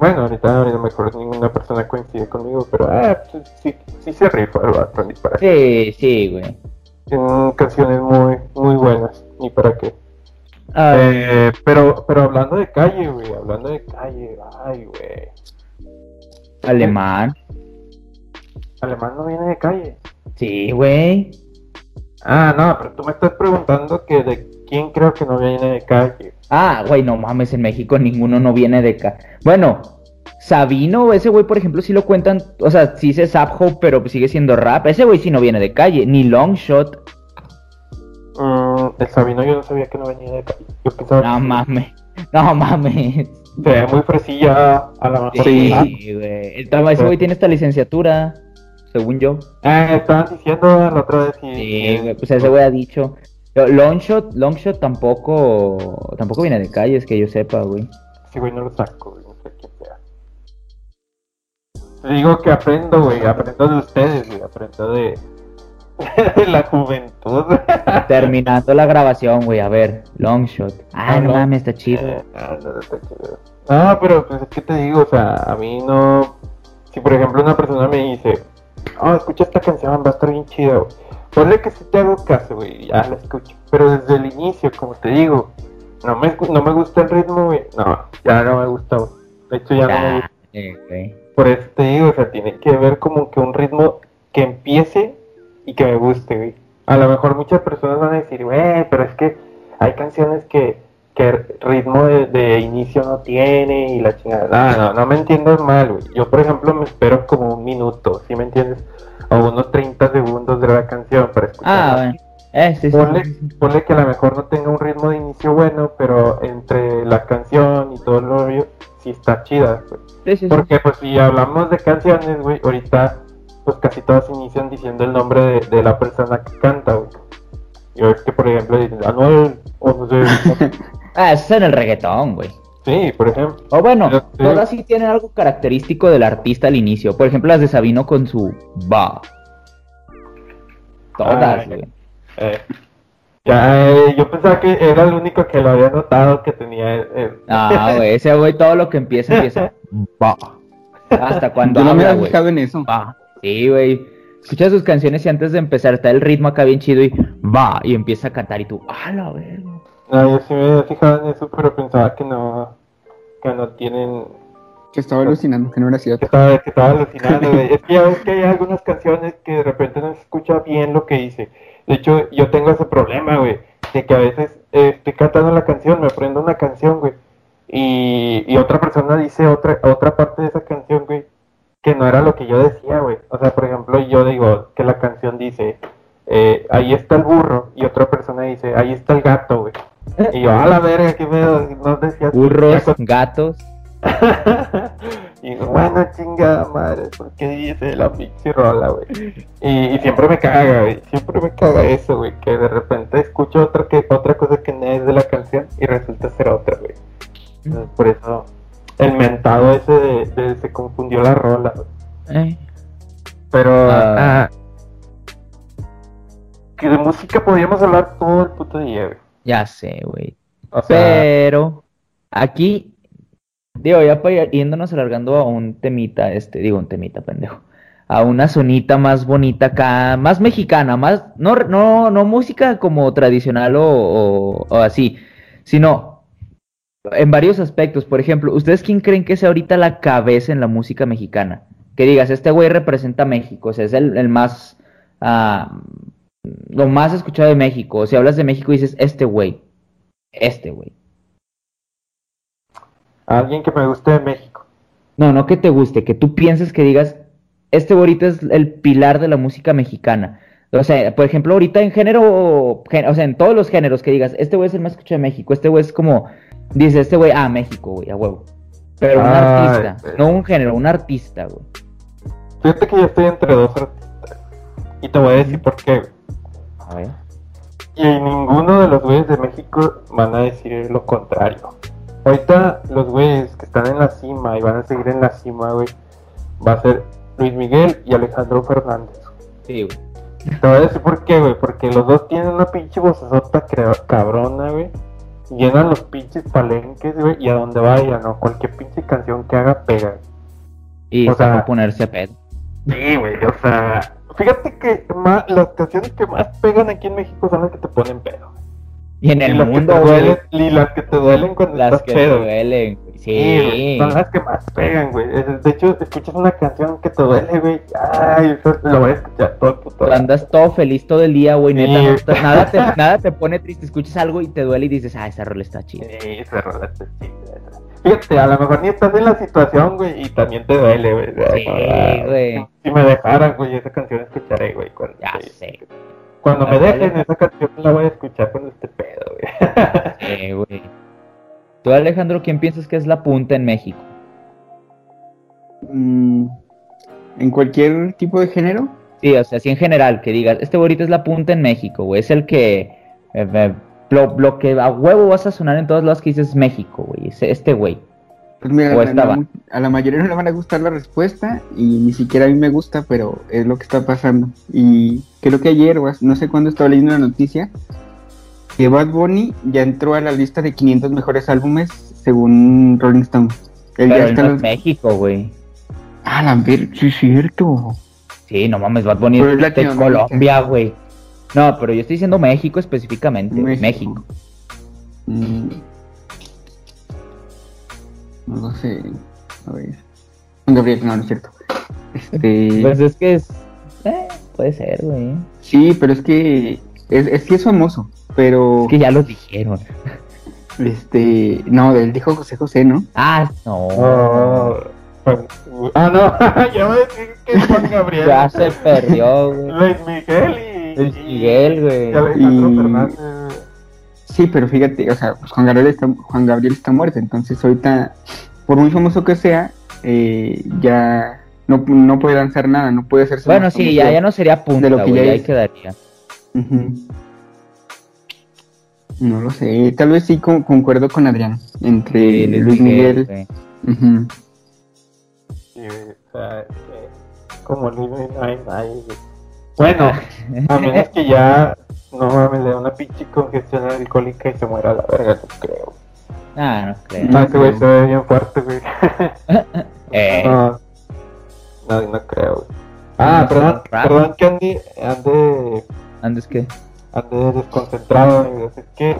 Bueno, ahorita a lo mejor ninguna persona coincide conmigo, pero ah, pues, sí, sí se rifa el vato, qué. Sí, sí, güey. Tienen canciones muy, muy buenas, ni para qué. Ah, Eh, pero, pero hablando de calle, güey, hablando de calle, ay, güey. alemán. Alemán no viene de calle. Sí, güey. Ah, no, pero tú me estás preguntando que de quién creo que no viene de calle. Ah, güey, no mames, en México ninguno no viene de acá. Bueno, Sabino, ese güey, por ejemplo, sí lo cuentan, o sea, sí Zap Hope, pero sigue siendo rap. Ese güey sí no viene de calle, ni Longshot. Mm, el Sabino yo no sabía que no venía de calle. Yo pensaba No que mames, no mames. se ve muy fresilla a la mejor. Sí, güey. Ese güey tiene esta licenciatura, según yo. Ah, estaban diciendo la otra vez y... Sí, güey, pues ese güey ha dicho. Longshot, Longshot tampoco, tampoco viene de calle, es que yo sepa, güey. Sí, güey, no lo saco, güey, no sé quién sea. Te digo que aprendo, güey, aprendo de ustedes, güey, aprendo de, de la juventud. Terminando la grabación, güey, a ver, Longshot. Ah, Ah, no no. mames, está chido. Eh, no, no, no está chido. No, pero pues es que te digo, o sea, a mí no... Si por ejemplo una persona me dice, oh, escucha esta canción, va a estar bien chida, güey. Ponle que sí te hago caso, güey, ya la escucho. Pero desde el inicio, como te digo, no me, no me gusta el ritmo, güey. No, ya no me gusta, güey. De hecho, ya no me gusta. Por eso te digo, o sea, tiene que haber como que un ritmo que empiece y que me guste, güey. A lo mejor muchas personas van a decir, güey, pero es que hay canciones que, que ritmo de, de inicio no tiene y la chingada. No, no, no me entiendas mal, güey. Yo, por ejemplo, me espero como un minuto, ¿sí me entiendes? O unos 30 segundos de la canción para escucharla. Ah, bueno. Eh, sí, sí, Ponle, sí, ponle que a lo mejor no tenga un ritmo de inicio bueno, pero entre la canción y todo el rollo, sí está chida, güey. Porque pues si hablamos de canciones, güey, ahorita pues casi todas inician diciendo el nombre de, de la persona que canta, güey. Yo es que por ejemplo dicen Anuel, o no sé, Ah, eso es en el reggaetón, güey. Sí, por ejemplo. O bueno, sí. todas sí tienen algo característico del artista al inicio. Por ejemplo, las de Sabino con su va. Todas, Ay. güey. Eh, ya, eh, yo pensaba que era el único que lo había notado que tenía el... el- Ah, güey, ese güey todo lo que empieza, empieza va. Hasta cuando Yo no me había fijado en eso. Va. Sí, güey. Escuchas sus canciones y antes de empezar está el ritmo acá bien chido y va. Y empieza a cantar y tú, ah, la verga. No, yo sí me había fijado en eso, pero pensaba que no, que no tienen Que estaba alucinando, que no era que cierto. estaba, que estaba alucinando. Es que ya ves que hay algunas canciones que de repente no se escucha bien lo que dice. De hecho, yo tengo ese problema, güey, de que a veces eh, estoy cantando la canción, me aprendo una canción, güey, y, y otra persona dice otra, otra parte de esa canción, güey, que no era lo que yo decía, güey. O sea, por ejemplo, yo digo que la canción dice, eh, ahí está el burro, y otra persona dice, ahí está el gato, güey. Y yo, a la verga, qué pedo, no decía. Burros, gatos. y bueno, chingada madre, ¿por qué dice la pinche rola, güey? Y, y siempre me caga, güey, siempre me caga eso, güey, que de repente escucho otra, que, otra cosa que no es de la canción y resulta ser otra, güey. Entonces, por eso, el mentado ese de, de se confundió la rola, güey. Eh. Pero, Ah. que de música podríamos hablar todo el puto día, güey. Ya sé, güey. O sea, Pero aquí, digo, ya para ir yéndonos alargando a un temita, este, digo, un temita, pendejo. A una zonita más bonita acá, más mexicana, más, no, no, no música como tradicional o, o- o así, sino en varios aspectos. Por ejemplo, ¿ustedes quién creen que sea ahorita la cabeza en la música mexicana? Que digas, este güey representa a México, o sea, es el, el más, ah, lo más escuchado de México. Si hablas de México dices, este güey, este güey. alguien que me guste de México. No, no que te guste, que tú pienses que digas, este ahorita es el pilar de la música mexicana. O sea, por ejemplo, ahorita en género, o sea, en todos los géneros que digas, este güey es el más escuchado de México, este güey es como, dice, este güey, ah, México, güey, a huevo. Pero un Ay, artista, güey. no un género, un artista, güey. Fíjate que yo estoy entre dos artistas. Y te voy a decir por qué. güey. A ver. Y ninguno de los güeyes de México van a decir lo contrario. Ahorita los güeyes que están en la cima y van a seguir en la cima, güey, va a ser Luis Miguel y Alejandro Fernández. Sí, güey. Te voy a decir por qué, güey, porque los dos tienen una pinche vocesota cabrona, güey. Llenan los pinches palenques, güey, y a donde vayan, ¿no? Cualquier pinche canción que haga pega. Y O sea- ponerse a pedo. Sí, güey, o sea, fíjate que ma- las canciones que más pegan aquí en México son las que te ponen pedo. Y en el mundo, duelen, y las que te duelen cuando las estás que pedo. te duelen, güey. Sí, son las que más pegan, güey. De hecho, escuchas una canción que te duele, güey. Ay, eso lo voy a escuchar todo el puto Cuando andas todo feliz todo el día, güey, neta, no nada, te, nada te pone triste, escuchas algo y te duele y dices, ah, esa rola está chida. Sí, esa rola está chida. Fíjate, a lo mejor ni estás en la situación, güey, y también te duele, güey. Sí, güey. Si me dejaran, güey, esa canción escucharé, güey. Cuando, Ya sí. sé. Cuando me dejen, vale. esa canción la voy a escuchar cuando esté pedo, güey. Sí, güey. Tú, Alejandro, ¿quién piensas que es la punta en México? Mm, en cualquier tipo de género. Sí, o sea, así en general, que digas, este güey es la punta en México, güey, es el que, eh, eh, lo, lo que a huevo vas a sonar en todos lados que dices México, güey, es este güey. Pues mira, O a la- a la mayoría no le van a gustar la respuesta y ni siquiera a mí me gusta, pero es lo que está pasando. Y creo que ayer, no sé cuándo estaba leyendo una noticia, que Bad Bunny ya entró a la lista de 500 mejores álbumes según Rolling Stone. Él Pero ya está no en los- México, güey. Ah, la ver, sí es cierto. Sí, no mames, Bad Bunny Pero es de. Colombia, güey. No, pero yo estoy diciendo México específicamente, México. México. Mm. No lo sé. A ver. Juan Gabriel, no, no es cierto. Este... Pues es que es... Eh, puede ser, güey. Sí, pero es que es, es que es famoso, pero Es que ya lo dijeron. este, no, él dijo José José, ¿no? Ah, no. Oh, ah, no, ya voy a decir que es Juan Gabriel. Ya se perdió, güey. Luis Miguel y. Luis Miguel, güey. Y Alejandro Y- Fernández. güey. Sí, pero fíjate, o sea, pues Juan Gabriel está, Juan Gabriel está muerto, entonces ahorita, por muy famoso que sea, eh, ya no, no puede lanzar nada, no puede hacerse Bueno, sí, ya, ya no sería punta, de lo que ya ahí es. quedaría. No lo sé, tal vez sí con- concuerdo con Adrián, entre Sí, Luis Miguel. Sí, o sea, como Luis Miguel, no hay nadie. Bueno, a menos que ya no mames, le da una pinche congestión alcohólica y se muera a la verga, no creo. Ah, no creo. No, ese güey se ve bien fuerte, güey. Eh, No, no, no creo, güey. Ah, No, perdón, perdón que ande, ande, antes que... ande desconcentrado, amigos. Es que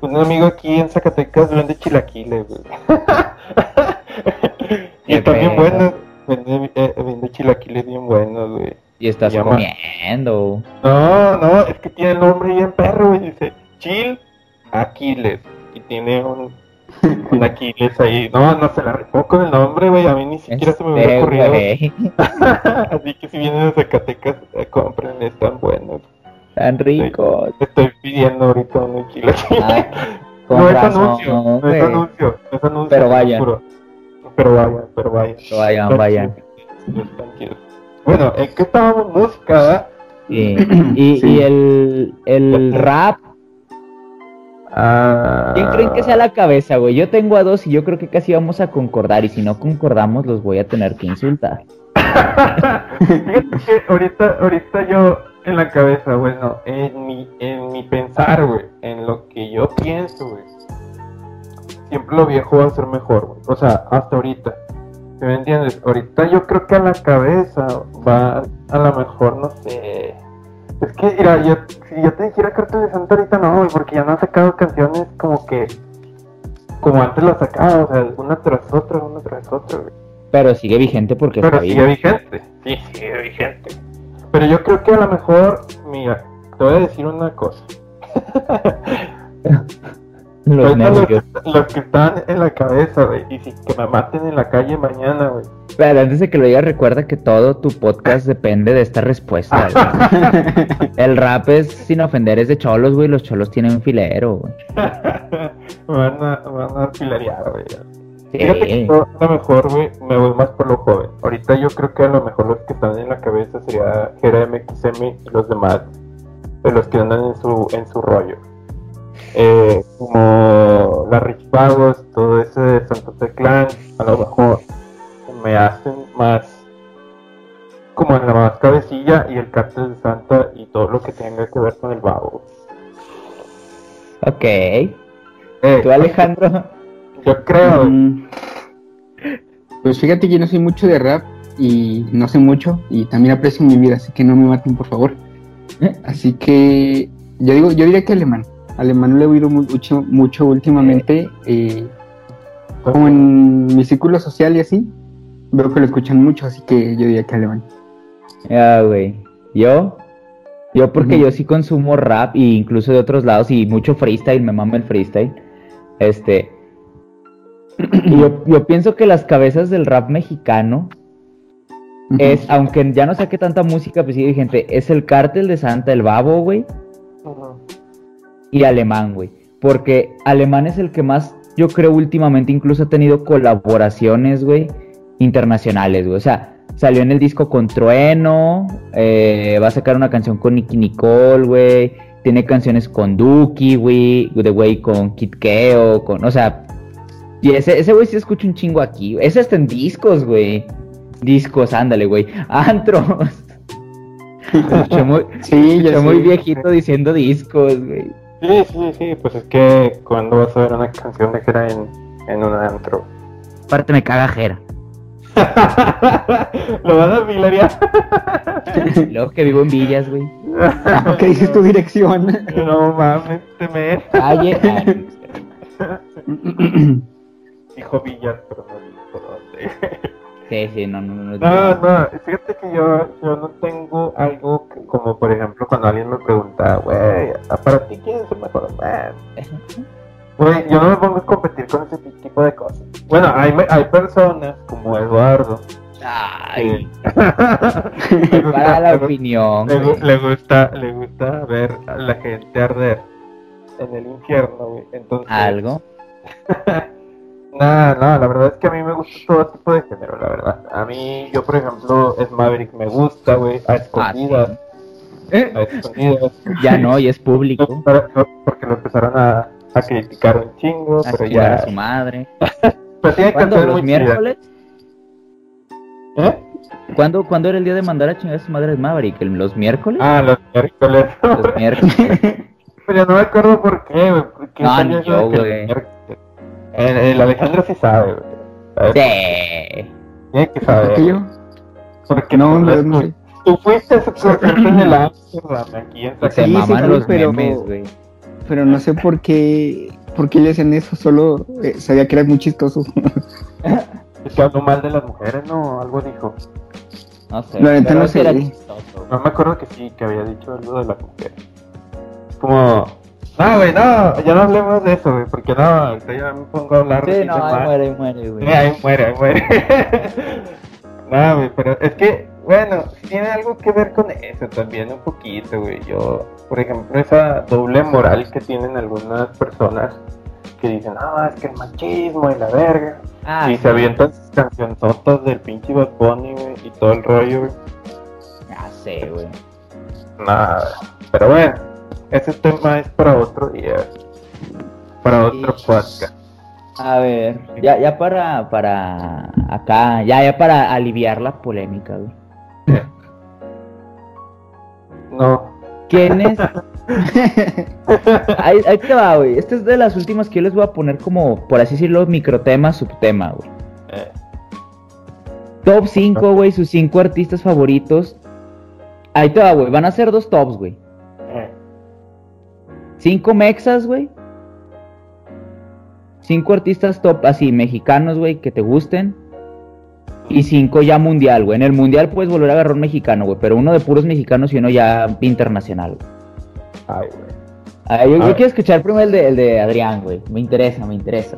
un amigo aquí en Zacatecas vende chilaquiles, güey. y Qué están bien buenos. Vende, eh, vende chilaquiles bien buenos, güey. Y estás Llama. comiendo. No, no, es que tiene el nombre bien perro, güey. Dice Chil Aquiles. Y tiene un, un Aquiles ahí. No, no se la rifó con el nombre, güey. A mí ni siquiera se me hubiera ocurrido. Así que si vienen de Zacatecas, eh, compren, están buenos. Tan rico. Te estoy pidiendo ahorita un chilaquil. Ah, no con es anuncio, no es anuncio, no es anuncio. Pero vayan. Pero vayan, pero vayan. Pero vayan, vayan. Tranquilos, tranquilos. Bueno, ¿en qué estábamos música? Sí. Y, Sí. y el, el rap, Ah. ¿quién creen que sea la cabeza, güey? Yo tengo a dos y yo creo que casi vamos a concordar. Y si no concordamos, los voy a tener que insultar. Que ahorita, ahorita yo en la cabeza, bueno, en mi, en mi pensar, güey, en lo que yo pienso, güey, siempre lo viejo va a ser mejor, güey. O sea, hasta ahorita. ¿Sí me entiendes? Ahorita yo creo que a la cabeza va a lo mejor, no sé. Es que, mira, yo, si yo te dijera Cartel de Santa ahorita no, güey, porque ya no han sacado canciones como que, como antes las sacaba, o sea, una tras otra, una tras otra, güey. Pero sigue vigente porque Pero está sigue vivo. vigente. Sí, sigue vigente. Pero yo creo que a lo mejor, mira, te voy a decir una cosa. Los los, nervios. los que están en la cabeza, güey, y si que me maten en la calle mañana, güey. Pero antes de que lo digas, recuerda que todo tu podcast depende de esta respuesta. güey. El rap es, sin ofender, es de cholos, güey. Los cholos tienen filero, güey. van a, van a filarear, güey. Fíjate que yo a lo mejor, güey, me voy más por lo joven. Ahorita yo creo que a lo mejor los que están en la cabeza sería Jera MXM y los demás, de los que andan en su, en su rollo. Eh, como la Rich Pagos, todo ese de Santos de Clan, a lo mejor me hacen más como en la más cabecilla y el cártel de Santa y todo lo que tenga que ver con el vago. Ok. Eh, ¿Tú, Alejandro? Yo creo. Mm, Pues fíjate que yo no soy mucho de rap y no sé mucho y también aprecio mi vida, así que no me maten por favor. Así que yo digo, yo diría que alemán. Alemán lo he oído mu- mucho, mucho últimamente, eh, como en mi círculo social y así. Veo que lo escuchan mucho, así que yo diría que alemán. Ah, güey. ¿Yo? Yo porque yo sí consumo rap e incluso de otros lados y mucho freestyle, me mama el freestyle. Este. yo, yo pienso que las cabezas del rap mexicano es, aunque ya no saque tanta música, pues sí, gente, es el cártel de Santa, el babo, güey. Y alemán, güey. Porque alemán es el que más, yo creo, últimamente incluso ha tenido colaboraciones, güey, internacionales, güey. O sea, salió en el disco con Trueno, eh, va a sacar una canción con Nicky Nicole, güey. Tiene canciones con Duki, güey, de güey con Kid Keo, con, o sea, y ese, ese güey sí escucha un chingo aquí. Ese está en discos, güey. Discos, ándale, güey. Antros. Escuché muy, Sí, escuché muy viejito diciendo discos, güey. Sí, sí, sí, pues es que cuando vas a ver una canción de Jera en, en un antro. Aparte me caga Jera. Lo vas a filarear. Luego que vivo en Villas, güey. ¿Qué dices tu dirección? no mames, te me Calle. dijo Villas, pero no dijo dónde. Sí, sí, no, no, no. No, no, fíjate que yo, yo no tengo algo que- como por ejemplo cuando alguien me pregunta, güey, ¿a- para ti quién es el mejor man? Güey, yo no me pongo a competir con ese tipo de cosas. Bueno, hay, hay personas como Eduardo. Ay, para la opinión. le, güey. le gusta, le gusta ver a la gente arder en el infierno, güey. Entonces, Algo. Nada, no, la verdad es que a mí me gusta todo tipo de género, la verdad. A mí, yo por ejemplo, es Maverick me gusta, güey, a escondidas, a escondidas. Ya no, y es público. Porque lo empezaron a, a criticar un chingo, A pero ya. a su madre. Pero tiene canciones ¿Los muy miércoles? ¿Eh? ¿Cuándo, ¿Cuándo era el día de mandar a chingar a su madre el Maverick? ¿El- ¿Los miércoles? Ah, los miércoles. Los miércoles. pero no me acuerdo por qué, güey. ¿Por qué No, yo, que güey. El, el Alejandro sí sabe, Sí. Tiene que saber. ¿Por qué yo? Porque No, tú, no, no tú fuiste en el Amsterdam, aquí en Se Sí, sí, maman sí, los pero- memes, güey. Pero no sé por qué, por qué le hacen eso, solo eh, sabía que era muy chistoso. Es que habló mal de las mujeres, ¿no? Algo dijo. No sé. La neta pero no sí sé, era güey. chistoso. No me acuerdo que sí, que había dicho algo de las mujeres. Es como... No, güey, no, ya no hablemos de eso, güey, porque no, ahorita ya me pongo a hablar Sí, de no, ahí muere, ahí muere, güey. Sí, ahí muere, ahí muere. no, güey, pero es que, bueno, tiene algo que ver con eso también, un poquito, güey. Yo, por ejemplo, esa doble moral que tienen algunas personas que dicen, no, es que el machismo y la verga. Ah, y sí. se avientan sus cancionzotas del pinche Bad Bunny, güey, y todo el rollo, güey. Ya sé, güey. Nada. Pero bueno, ese tema es para otro día. Para otro podcast. A ver, ya, ya para, para acá, ya, ya para aliviar la polémica, güey. No. ¿Quién es? ahí, ahí te va, güey. Esta es de las últimas que yo les voy a poner como, por así decirlo, microtema, subtema, güey. Eh, Top 5, güey, sus 5 artistas favoritos. Ahí te va, güey. Van a ser dos tops, güey. 5 mexas, güey. 5 artistas top, así, mexicanos, güey, que te gusten. Y 5 ya mundial, güey. En el mundial puedes volver a agarrar un mexicano, güey. Pero uno de puros mexicanos y uno ya internacional, güey. Ay, güey. Ah, yo, A yo ver. quiero escuchar primero el de, el de Adrián, güey. Me interesa, me interesa.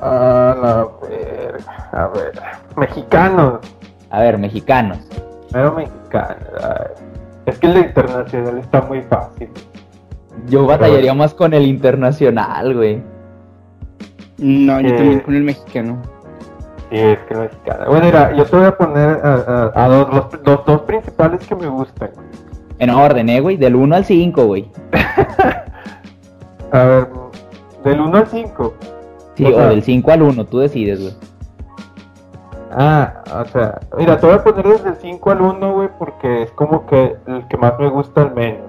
A la verga. A ver. Mexicanos. A ver, mexicanos. Primero mexicanos. Es que el de internacional está muy fácil. Yo batallaría más con el internacional, güey. No, yo Eh. también con el mexicano. Sí, es que el mexicano. Bueno, mira, yo te voy a poner a, a- a dos, los, los dos principales que me gustan. En orden, eh, güey. Del 1 al 5, güey. A ver, del 1 al 5. Sí, O o, sea- del 5 al 1, tú decides, güey. Ah, o sea, mira, te voy a poner desde el 5 al 1, güey, porque es como que el que más me gusta al menos.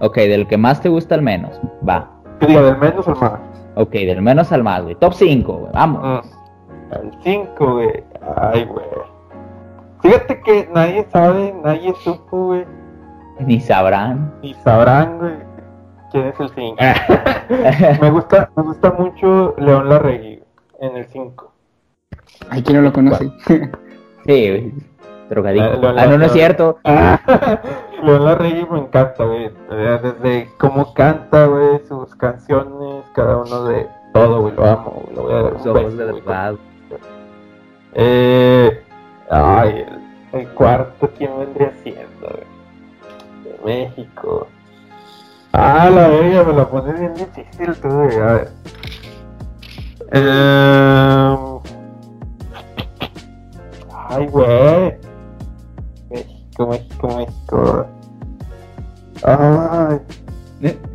Ok, del que más te gusta al menos. Va. Que diga, del menos al más. Ok, del menos al más, güey. Top 5, güey. Vamos. Mm, Al 5, güey. Ay, güey. Fíjate que nadie sabe, nadie supo, güey, Ni sabrán. ni sabrán, güey, quién es el 5. me gusta, me gusta mucho León Larregui en el 5. Ay, ¿quién no lo conoce? Sí, güey. Drogadicto. Ah, Ah, no, no es cierto. León Larregui me encanta, güey. Desde cómo canta, güey, sus canciones, cada uno de todo, güey, lo amo, güey. Lo voy a dar un beso, de verdad. Eh, ay, el, el cuarto, ¿quién vendría siendo, güey? De México. Ah, la verga, me la pones bien difícil, tú, güey. A ver. Eh, ay, güey. México, México, México. Ay.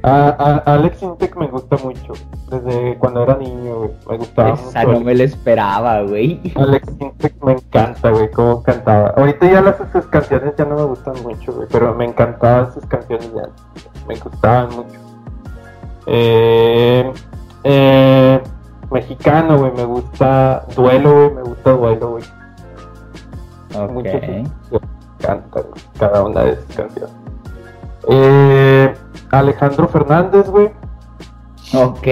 A, a- Alex Intec me gusta mucho. Desde cuando era niño, güey. Me gustaba Esa mucho. no me la esperaba, güey. Alex Intec me encanta, güey, cómo cantaba. Ahorita ya las sus canciones ya no me gustan mucho, güey, pero me encantaban sus canciones ya. Me gustaban mucho. Eh, eh, mexicano, güey, me gusta Duelo, güey, me gusta Duelo, güey. Ok. Mucho encanta, cada una de sus canciones. Eh, Alejandro Fernández, güey. Ok.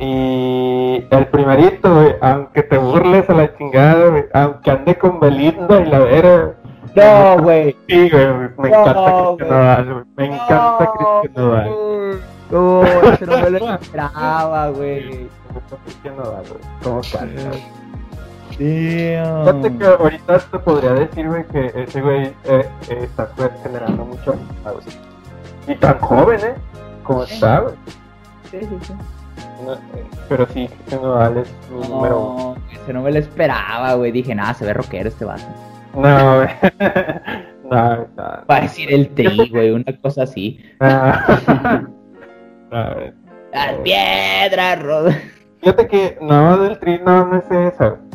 Y el primerito, güey, aunque te burles a la chingada, güey, aunque ande con Belinda y la vera, No, güey. Sí, güey, me No, encanta Cristian güey. Nodal, güey, me encanta Cristian Nodal. No, eso no me lo esperaba, güey. Cristian Nodal, güey, cómo canta. Damn. Fíjate que ahorita te podría decir, güey, que ese güey eh, eh, está generando mucho. Y tan joven, ¿eh? Como está, güey. Sí, sí, sí. No, eh, pero sí, Nodal es mi número uno. No, ese no me lo esperaba, güey. Dije, nada, se ve rockero este vato. No, güey. no, no. Va a decir el tri, güey, una cosa así. no. No, güey. Las piedras rodan. Fíjate que no del tri no, no es esa, güey.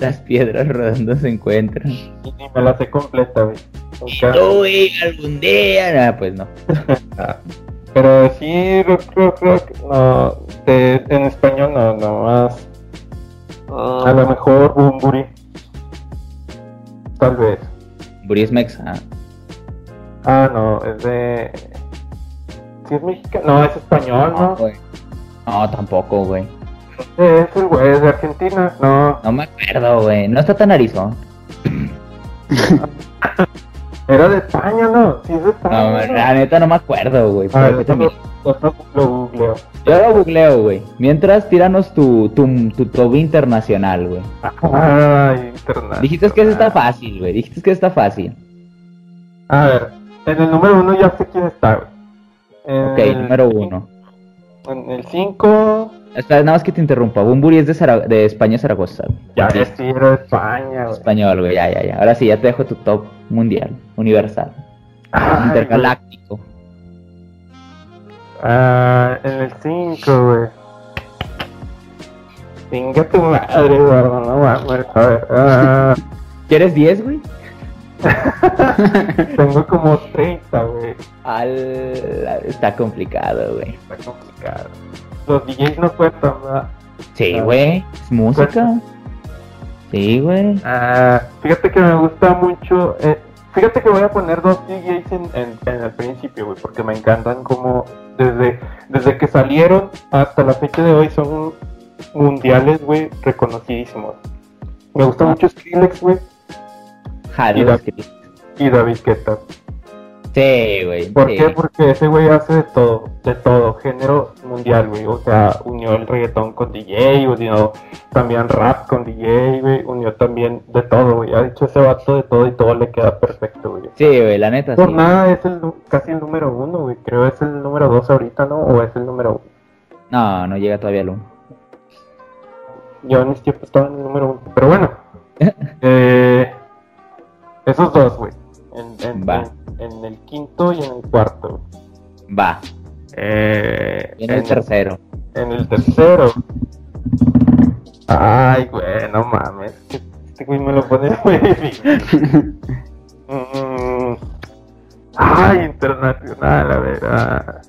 Las piedras rodando se encuentran. Y ni me la sé completa, güey. Algún día. Nah, pues no. Ah, Pero sí, rock, rock, rock, no, de- en español no, no más. A lo mejor Bumburi. Tal vez. Buris Mexa. Ah, no, es de. ¿Sí es mexicano? No, es español, ¿no? güey. No, tampoco, güey. Es el güey, es de Argentina. No, No me acuerdo, güey. No está tan arizón. era de España, ¿no? Sí, es de España. No, ¿no? la neta no me acuerdo, güey. Ver, también- lo, googleo. Yo lo googleo, güey. Mientras, tíranos tu, tu, tu top internacional, güey. Ay, internacional. Dijiste que eso está fácil, güey. Dijiste que está fácil. A ver, en el número uno ya sé quién está, güey. En Ok, el- número uno. En el 5, Espera, nada más que te interrumpa. Bumburi es de, Zara- de España, Zaragoza. ya ves, sí, era de España, güey. Español, güey. Ya, ya, ya. Ahora sí, ya te dejo tu top mundial, universal, Ay, intergaláctico. Ah, en el 5, güey. Venga tu madre, Eduardo, no mames. A ver, ah, ¿Quieres 10, güey? tengo como 30, güey. Al... Está complicado, güey. Está complicado. Los DJs no cuentan, ¿verdad? Sí, Ah. güey. Es música. Sí, güey. Ah, fíjate que me gusta mucho. eh, fíjate que voy a poner dos DJs en, en, en el principio, güey, porque me encantan como desde, desde que salieron hasta la fecha de hoy son mundiales, güey, reconocidísimos. Me gusta mucho Skrillex, güey, Jalo, Y que- y David Guetta. Sí, güey. ¿Por sí. qué? Porque ese güey hace de todo, de todo, género mundial, güey. O sea, unió el reggaetón con DJ, unió también rap con DJ, güey, unió también de todo, güey. Ha hecho ese vato de todo y todo le queda perfecto, güey. Sí, güey, la neta. Por sí. nada es el casi el número uno, güey. Creo es el número dos ahorita, ¿no? O es el número uno. No, no llega todavía al 1. Yo en mis tiempos estaba en el número uno. Pero bueno, eh, esos dos, güey. En, en, Va. en- en el quinto y en el cuarto. Va. Eh, en el tercero. En el tercero. Ay, güey, no mames. Este güey me lo pone muy difícil. Mm, Ay, internacional, a ver. ah,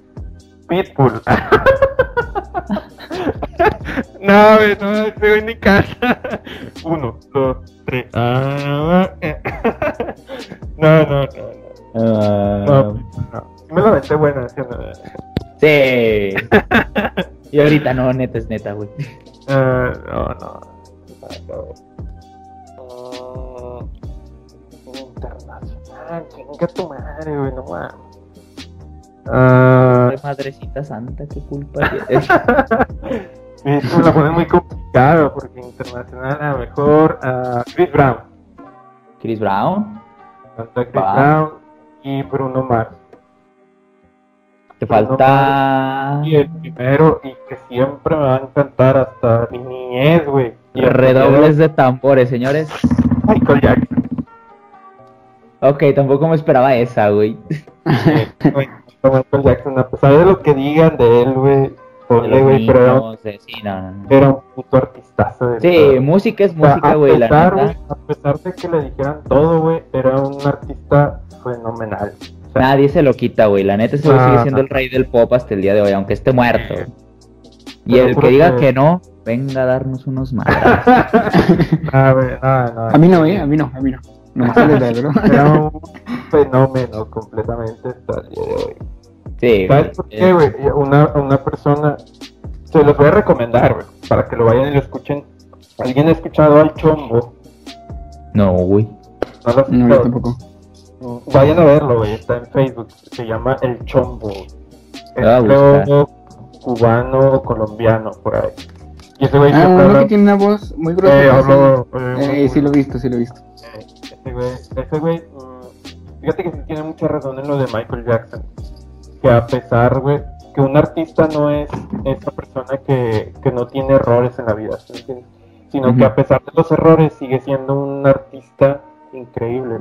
Pitbull. no, güey, no, este güey ni casa. Uno, dos, tres. Ah, eh. no, no, no, no. Ah. Sí me lo metí buena, ¿sí y ahorita no, neta es neta, güey. Eh, no, no. Internacional, chinga tu madre, güey, no mames. Ah, Madrecita santa, qué culpa tienes. me la pone muy complicado porque internacional a lo mejor a Chris Brown. Chris Brown. Canta Chris. Brown y Bruno Mars. Te falta Y el primero y que siempre me va a encantar hasta mi niñez, güey. Redobles de tambores, señores. Michael Jackson. Ok, tampoco me esperaba esa, güey. Michael Jackson, a pesar de lo que digan de él, güey, pero era, un- sí, no, no, no. era un puto artistazo. Sí, verdad. música es O sea, música, a güey, pesar, neta. güey, a pesar de que le dijeran todo, güey, era un artista fenomenal. O sea, Nadie se lo quita, güey. La neta, ese güey Ah. sigue siendo el rey del pop hasta el día de hoy, aunque esté muerto. Sí. Y el que diga que- que no, venga a darnos unos. Ah, güey, no, no, A mí no, ¿eh? A mí no, a mí no. Nomás se les da, ¿verdad? Era un fenómeno completamente hasta el día de hoy. Sí, ¿Sabes güey. por qué, güey? Una, una persona, se los voy a recomendar, güey, para que lo vayan y lo escuchen. ¿Alguien ha escuchado al Chombo? No, güey. ¿No lo No, yo tampoco. Vayan a verlo, güey, está en Facebook, se llama El Chombo. Es Ah, creo cubano o colombiano, por ahí. Y ese güey Ah, siempre uno habla- que tiene una voz muy Eh, hablo, sí. eh, Eh, muy- sí lo he visto, sí lo he visto. Eh, Ese güey, ese güey, mm, fíjate que sí tiene mucha razón en lo de Michael Jackson. Que a pesar, güey, que un artista no es esa persona que, que no tiene errores en la vida. Sino que a pesar de los errores sigue siendo un artista increíble.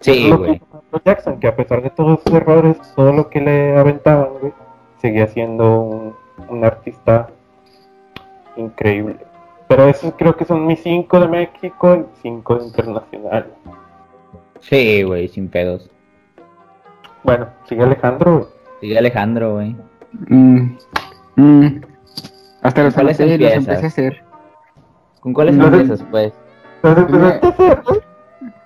Sí, Lo que güey. Michael Jackson, que a pesar de todos sus errores, todo lo que le aventaban, güey, seguía siendo un, un artista increíble. Pero esos creo que son mis cinco de México y cinco de internacional. Sí, güey, sin pedos. Bueno, sigue Alejandro, güey. Sigue Alejandro, güey. Mm, mm. Hasta los ¿Cuáles los empecé a hacer. ¿Con cuáles No, empiezas, pues? Empezaste a hacer, güey.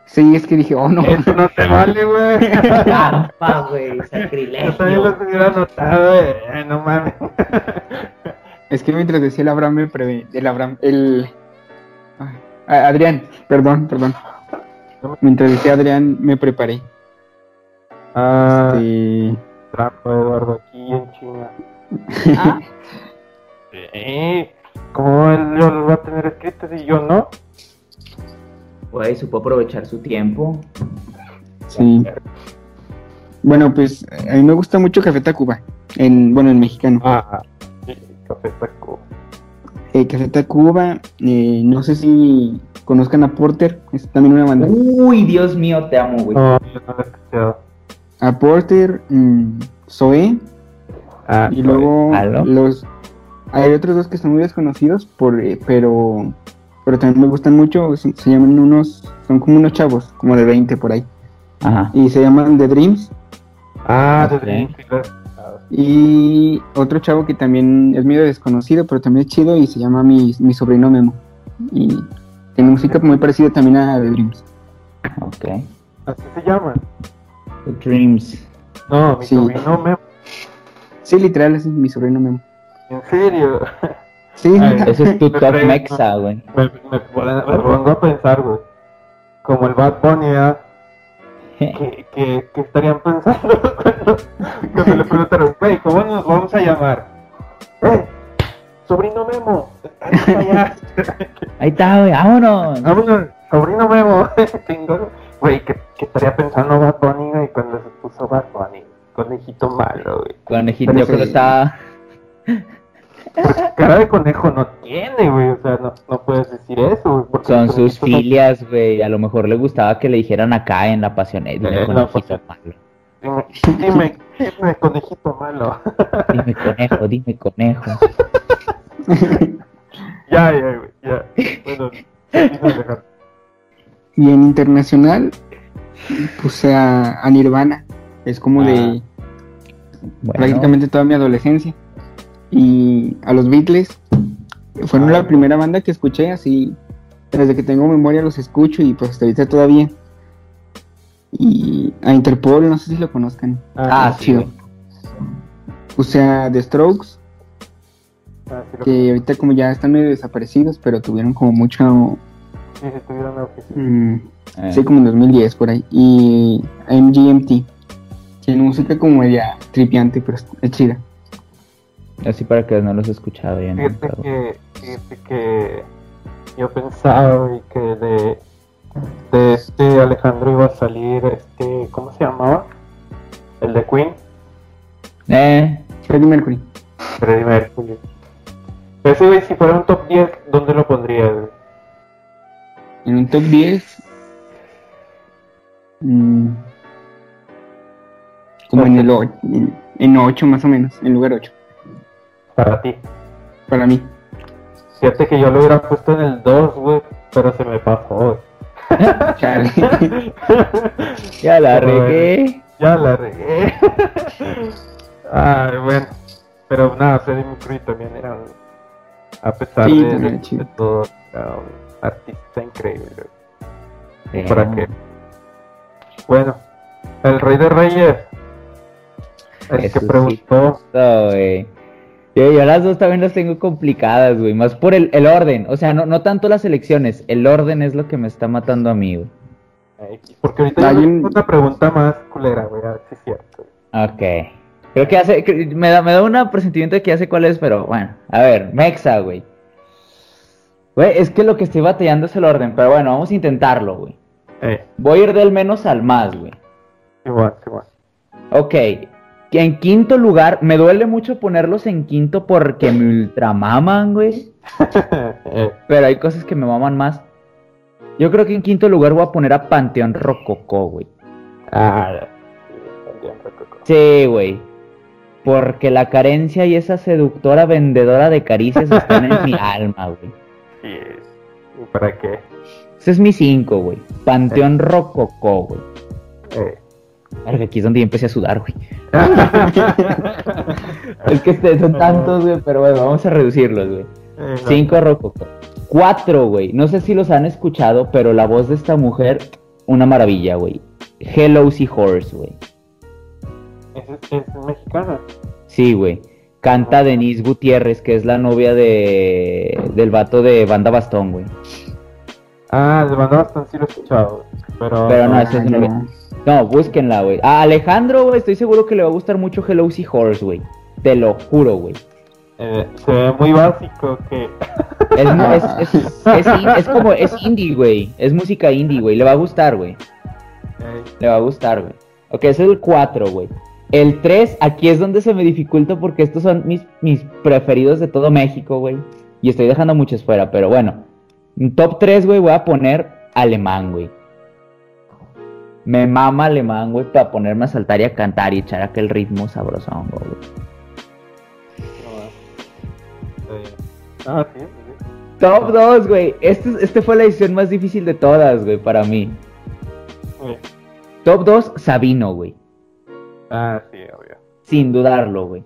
Sí, es que dije, oh no. Eso no te vale, güey. Trampa, güey, Yo también los hubiera anotado, güey. Ay, No mames. Es que mientras decía el Abraham me prevé. El Abraham, el. Ay, Adrián, perdón, perdón. Mientras decía Adrián me preparé. Ah, Este, trampa, Eduardo, aquí en China. Ah, Sí. ¿Cómo él yo los va a tener escritos y yo no? Güey, supo aprovechar su tiempo. sí. Bueno, pues a mí me gusta mucho Café Tacuba. En, bueno, en mexicano. Ah, sí, Café Taco. Eh, Café Tacuba, eh, no sé si conozcan a Porter, es también una banda. Uy, Dios mío, te amo, güey. No escuchado. A Porter, mm, Zoé, Ah, y luego ¿Aló? los hay otros dos que son muy desconocidos por eh, pero pero también me gustan mucho se, se llaman unos son como unos chavos como de 20 por ahí Ajá. y se llaman The Dreams Ah, Ok. de Dream Theater. Ah, y otro chavo que también es medio desconocido pero también es chido y se llama mi, mi sobrino Memo y tiene música muy parecida también a The Dreams Ok. Así se llaman. The Dreams. No, mi Sí. sobrino me. sí literal es mi sobrino Memo En serio. Sí Ay, Ese es tu Me top mexa, güey. Me, me, pone- me pongo a pensar, güey. Como el Bad Bunny, ¿verdad? ¿Qué, qué, qué estarían pensando cuando, cuando le preguntaron, güey, ¿cómo nos vamos a llamar? ¡Eh! Sobrino Memo, ahí está allá. Ahí está, güey, vámonos. Vámonos, sobrino Memo. Chingón. Güey, ¿qué, ¿qué estaría pensando Bad Bunny, güey, cuando se puso Bad Bunny? Conejito malo, güey. Conejito, yo creo que estaba. Porque cara de conejo no tiene, güey. O sea, no, no puedes decir eso, güey. porque Son sus filias, güey. A lo mejor le gustaba que le dijeran acá en la pasioneta. Dime, Eh, no, conejito pues- malo. Dime, dime, dime, conejito malo. Dime conejo, dime conejo. ya, ya, güey, ya. Bueno. Y en internacional, puse a, a Nirvana. Es como de Bueno, prácticamente toda mi adolescencia. Y a los Beatles. Fueron Ah. la primera banda que escuché así. Desde que tengo memoria los escucho y pues hasta ahorita todavía. Y a Interpol, no sé si lo conozcan. Ah, sí, chido. güey. Puse a The Strokes, Ah, sí, que ahorita como ya están medio desaparecidos, pero tuvieron como mucho... sí, sí, tuvieron sí. mm, Eh, Sí, como en 2010 por ahí. Y MGMT. Tiene música como media tripiante, pero es chida. Así para que no los he escuchado. Fíjate que, fíjate que yo pensaba güey, que de, de este Alejandro iba a salir, este, ¿cómo se llamaba? El de Queen, Eh, Freddie Mercury. Freddie Mercury. Ese güey, si fuera un top 10, ¿dónde lo pondrías? En un top 10. mm, como en el 8. En 8 más o menos. En lugar 8. Para ti. Para mí. Fíjate que yo lo hubiera puesto en el 2, güey, pero se me pasó. Chale. ya la Pero, regué. Ya la regué. Ay, bueno. Pero nada, Freddie Mercury también era un, a pesar Sí, de, de- de todo, era un artista increíble. Sí. ¿Para qué? Bueno, el Rey de Reyes. El Eso que preguntó. Yo, yo las dos también las tengo complicadas, güey. Más por el, el orden. O sea, no, no tanto las elecciones. El orden es lo que me está matando a mí, güey. Porque ahorita Hay un- una pregunta más culera, güey. A ver si es cierto. Ok. Creo que hace. me, da, me da un presentimiento de que ya sé cuál es, pero bueno. A ver, Mexa, güey. Güey, es que lo que estoy batallando es el orden, pero bueno, vamos a intentarlo, güey. Eh, Voy a ir del menos al más, güey. igual, igual. Ok. Que en quinto lugar, me duele mucho ponerlos en quinto porque me ultramaman, güey. Eh, Pero hay cosas que me maman más. Yo creo que en quinto lugar voy a poner a Panteón Rococó, güey. ah, sí, también rococó. Sí, güey. Porque la carencia y esa seductora vendedora de caricias están en mi alma, güey. Sí, ¿y para qué? Ese es mi 5, güey. Panteón Rococó, güey. Eh. Verga, Aquí es donde yo empecé a sudar, güey. Es que este- son tantos, güey, pero bueno, vamos a reducirlos, güey. No. 5 Rococó. 4, güey. No sé si los han escuchado, pero la voz de esta mujer, una maravilla, güey. Hello Horse, güey. Es, es mexicana. Sí, güey. Canta Denise Gutiérrez, que es la novia de del vato de Banda Bastón, güey. Ah, de banda bastante sí lo he escuchado. güey, Pero, Pero no, ese es no. novia. No, búsquenla, güey. A Alejandro, güey, estoy seguro que le va a gustar mucho Hello Horse, güey. Te lo juro, güey. eh, se ve muy básico que. Es, es, como, es indie, güey. Es música indie, güey. Le va a gustar, güey. Le va a gustar, güey. Ok, ese es el 4, güey. El 3, aquí es donde se me dificulta porque estos son mis, mis preferidos de todo México, güey. Y estoy dejando muchos fuera, pero bueno. En top 3, güey, voy a poner alemán, güey. Me mama alemán, güey, para ponerme a saltar y a cantar y echar aquel ritmo sabrosón, güey. no, ah, sí, sí. Top 2, güey. Este, este fue la edición más difícil de todas, güey, para mí. Top 2, Sabino, güey. Ah, sí, obvio. Sin dudarlo, güey.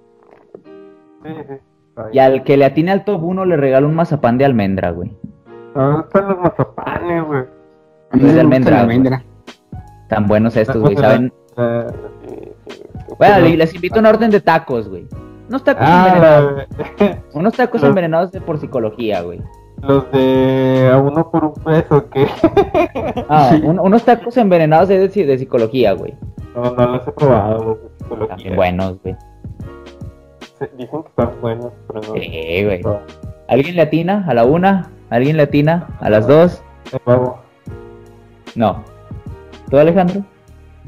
Sí, sí. Ay. Y al que le atine al top 1 le regalo un mazapán de almendra, güey. ¿Dónde están los mazapanes, güey? Es de me gusta almendra, almendra. Tan buenos estos, güey, ¿saben? Bueno, les invito a un orden de tacos, güey. Unos tacos Ah, envenenados. Unos tacos los- envenenados de por psicología, güey. los de a uno por un peso, que Ah, un- unos tacos envenenados de, de psicología, güey. no, no los he probado, los de psicología. También buenos, güey. Dicen que están buenos, pero no. Sí, güey. no. ¿Alguien le atina a la una? ¿Alguien le atina a las dos? No. ¿Tú, Alejandro?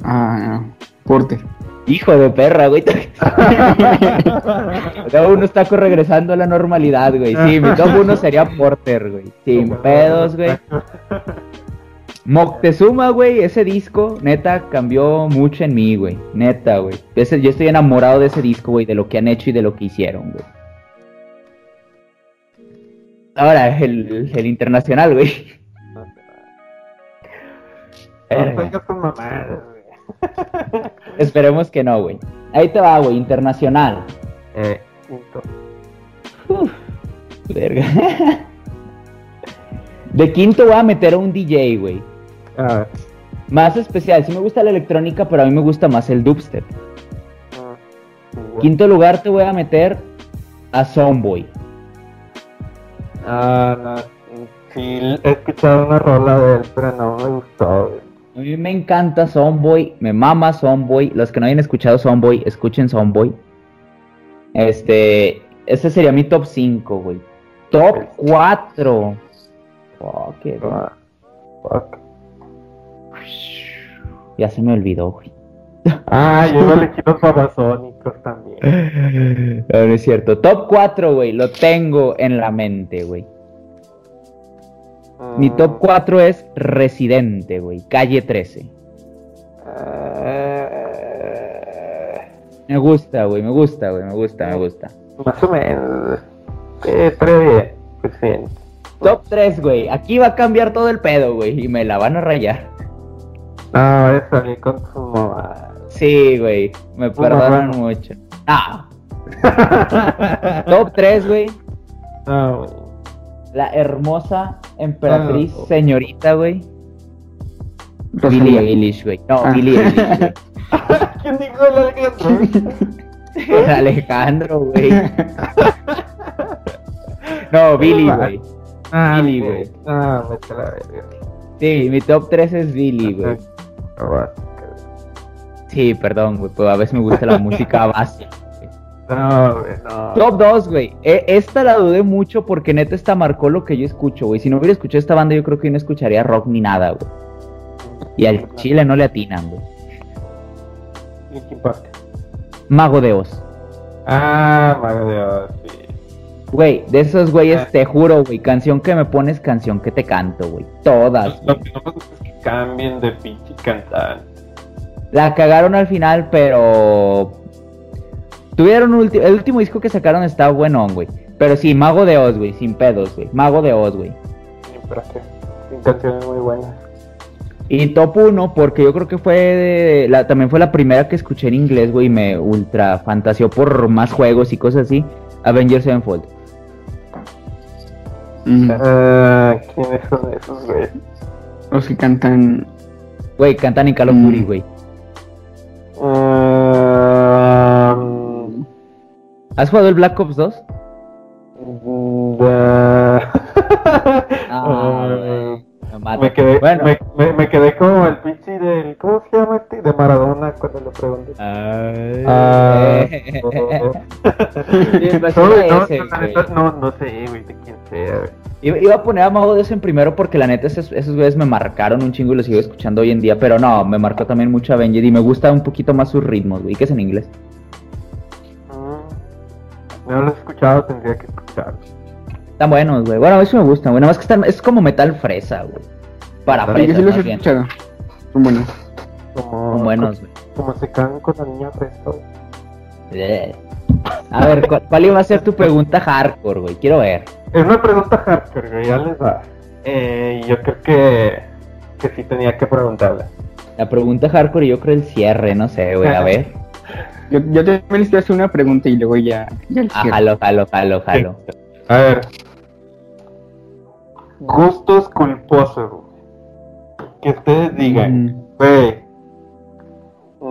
Ah, no. Porter. Hijo de perra, güey. Unos tacos regresando a la normalidad, güey. Sí, mi top uno sería Porter, güey. Sin pedos, güey. Moctezuma, güey, ese disco, neta, cambió mucho en mí, güey. Neta, güey. Yo estoy enamorado de ese disco, güey, de lo que han hecho y de lo que hicieron, güey. Ahora, el, el internacional, güey. Verga. güey. Esperemos que no, güey. Ahí te va, güey, internacional. Eh, quinto. Verga. De quinto voy a meter a un DJ, güey. A ver. Más especial, sí me gusta la electrónica, pero a mí me gusta más el dubstep. Mm, Quinto lugar te voy a meter a Zomboy. Ah, no. Sí, he escuchado una rola de él, pero no me gustó, güey. A mí me encanta Zomboy, me mama Zomboy. Los que no hayan escuchado Zomboy, escuchen Zomboy. Este, ese sería mi top 5, güey. Top 4. Fuck it. Ah, fuck. Ya se me olvidó, güey. Ah, yo a elegir los babasónicos también. No, no es cierto. Top 4, güey. Lo tengo en la mente, güey. Mi top 4 es Residente, güey. Calle 13. eh, Me gusta, güey. Me gusta, güey. Me gusta, me gusta. más o menos. Eh. Pues bien. Top 3, güey. Aquí va a cambiar todo el pedo, güey. Y me la van a rayar. No, a salir con tu mamá. Sí, güey. Me perdonan mucho. Ah. Top 3, güey. No, güey. La hermosa emperatriz Ah. señorita, güey. Billie Eilish, güey. No, Ah. Billie Eilish, güey. ¿Quién dijo el Alejandro? Alejandro, güey. No, Billy, güey. Ah, Billy, güey. Ah, a la verga. Sí, mi top 3 es Billy, güey. Básica. Sí, perdón, güey, pero a veces me gusta la música básica. No, güey, no. Top 2, güey. E- esta la dudé mucho porque neta esta marcó lo que yo escucho, güey. Si no hubiera escuchado esta banda, yo creo que yo no escucharía rock ni nada, güey. Y al chile no le atinan, güey. Linkin Park. Mago de Oz. Ah, mago de Oz, sí. Güey, de esos güeyes, Ah. te juro, güey. Canción que me pones, canción que te canto, güey. Todas, Lo güey. que no me gusta es que cambien de pinche cantante. La cagaron al final, pero. Tuvieron el último disco que sacaron está bueno, güey. Pero sí, Mago de Oz, güey, sin pedos, güey. Mago de Oz, güey. Sin canciones muy buenas. Y top 1, porque yo creo que fue de- la, también fue la primera que escuché en inglés, güey, y me ultra fantaseó por más juegos y cosas así. Avengers Sevenfold. Mm, Ah, ¿quiénes son esos, güey? Los que cantan. Güey, cantan en Call of Mm. Duty, güey. ¿Has jugado el Black Ops 2? mm, ah, me. Me quedé, Bueno. me, me, me quedé como el pinche del. ¿Cómo se llama este? De Maradona cuando le pregunté. Ay. Ah, Eh. oh. Pues no, no, ese, no, la güey. neta, no, no sé, güey, de quién sea, güey. Iba a poner a Mago de Oz en primero porque la neta esos, esos güeyes me marcaron un chingo y los sigo escuchando hoy en día, pero no, me marcó también mucho Avenged y me gusta un poquito más sus ritmos, güey, que es en inglés. No lo he escuchado, tendría que escucharlo. Están buenos, güey. Bueno, eso me gusta, güey. Nada más que están, es como metal fresa, güey. Para Sí, Sí, yo fresas, sí los más he bien. escuchado. Son buenos. Como, Son buenos, güey. Como se cagan con la niña presto. Eh. A ver, ¿cuál, cuál iba a ser tu pregunta hardcore, güey? Quiero ver. Es una pregunta hardcore, güey, ya les va. Eh, yo creo que, que sí tenía que preguntarla. La pregunta hardcore yo creo el cierre, no sé, güey. A ver. Yo, yo también les quiero hacer una pregunta y luego ya. Ah, cierro. jalo, jalo, jalo, jalo. A ver. Gustos culposos. güey. Que ustedes digan, Mm, güey.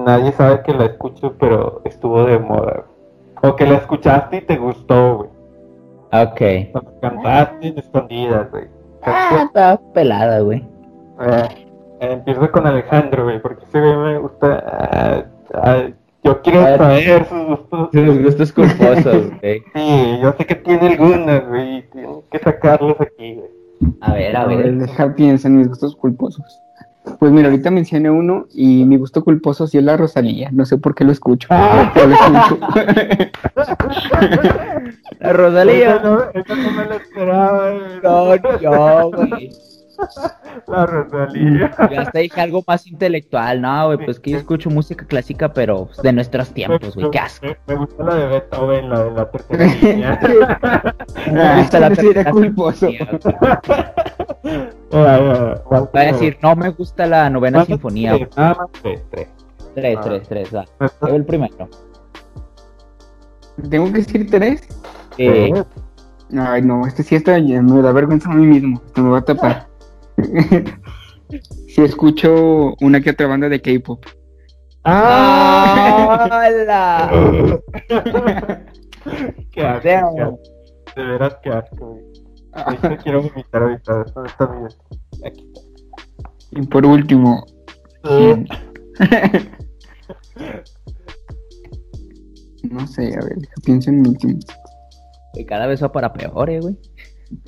Nadie sabe que la escucho, pero estuvo de moda. güey. O que la escuchaste y te gustó, güey. Ok. Cuando cantaste en escondidas, güey. Ah, está pelada, güey. Eh, empiezo con Alejandro, güey, porque ese güey me gusta. ah, ah, yo quiero ver. saber sus gustos. Sus gustos culposos, güey. Sí, yo sé que tiene algunos, güey, y tienen que sacarlos aquí, güey. A ver, a a ver, ver. deja piensa en mis gustos culposos. Pues mira, ahorita mencioné uno y mi gusto culposo sí es la Rosalía. No sé por qué lo escucho. Ah. pero lo escucho. La Rosalía. Esa no, esa no me la esperaba. güey. No, yo, güey. La Rosalía. Ya hasta dije algo más intelectual, no, güey, pues que yo escucho música clásica, pero de nuestros tiempos, güey, qué asco. Me, me gusta la de Beethoven, la de la tercera línea. Ah, gusta la tercera culposo. Va a decir, no me gusta la novena sinfonía. tres, Nada más tres, tres. Tres, Ah. tres, tres, va. Yo el primero. ¿Tengo que decir tres? Eh, Ay, no, este sí está me da vergüenza a mí mismo. Esto me va a tapar. Si escucho una que otra banda de K-pop. ¡Ah! ¡Hola! ¡Qué asco! De veras, qué asco, güey. Quiero vomitar ahorita. Esto está bien. Aquí. Y por último, ¿quién? no sé, a ver, pienso en mi último. Que cada vez va para peor, eh, güey.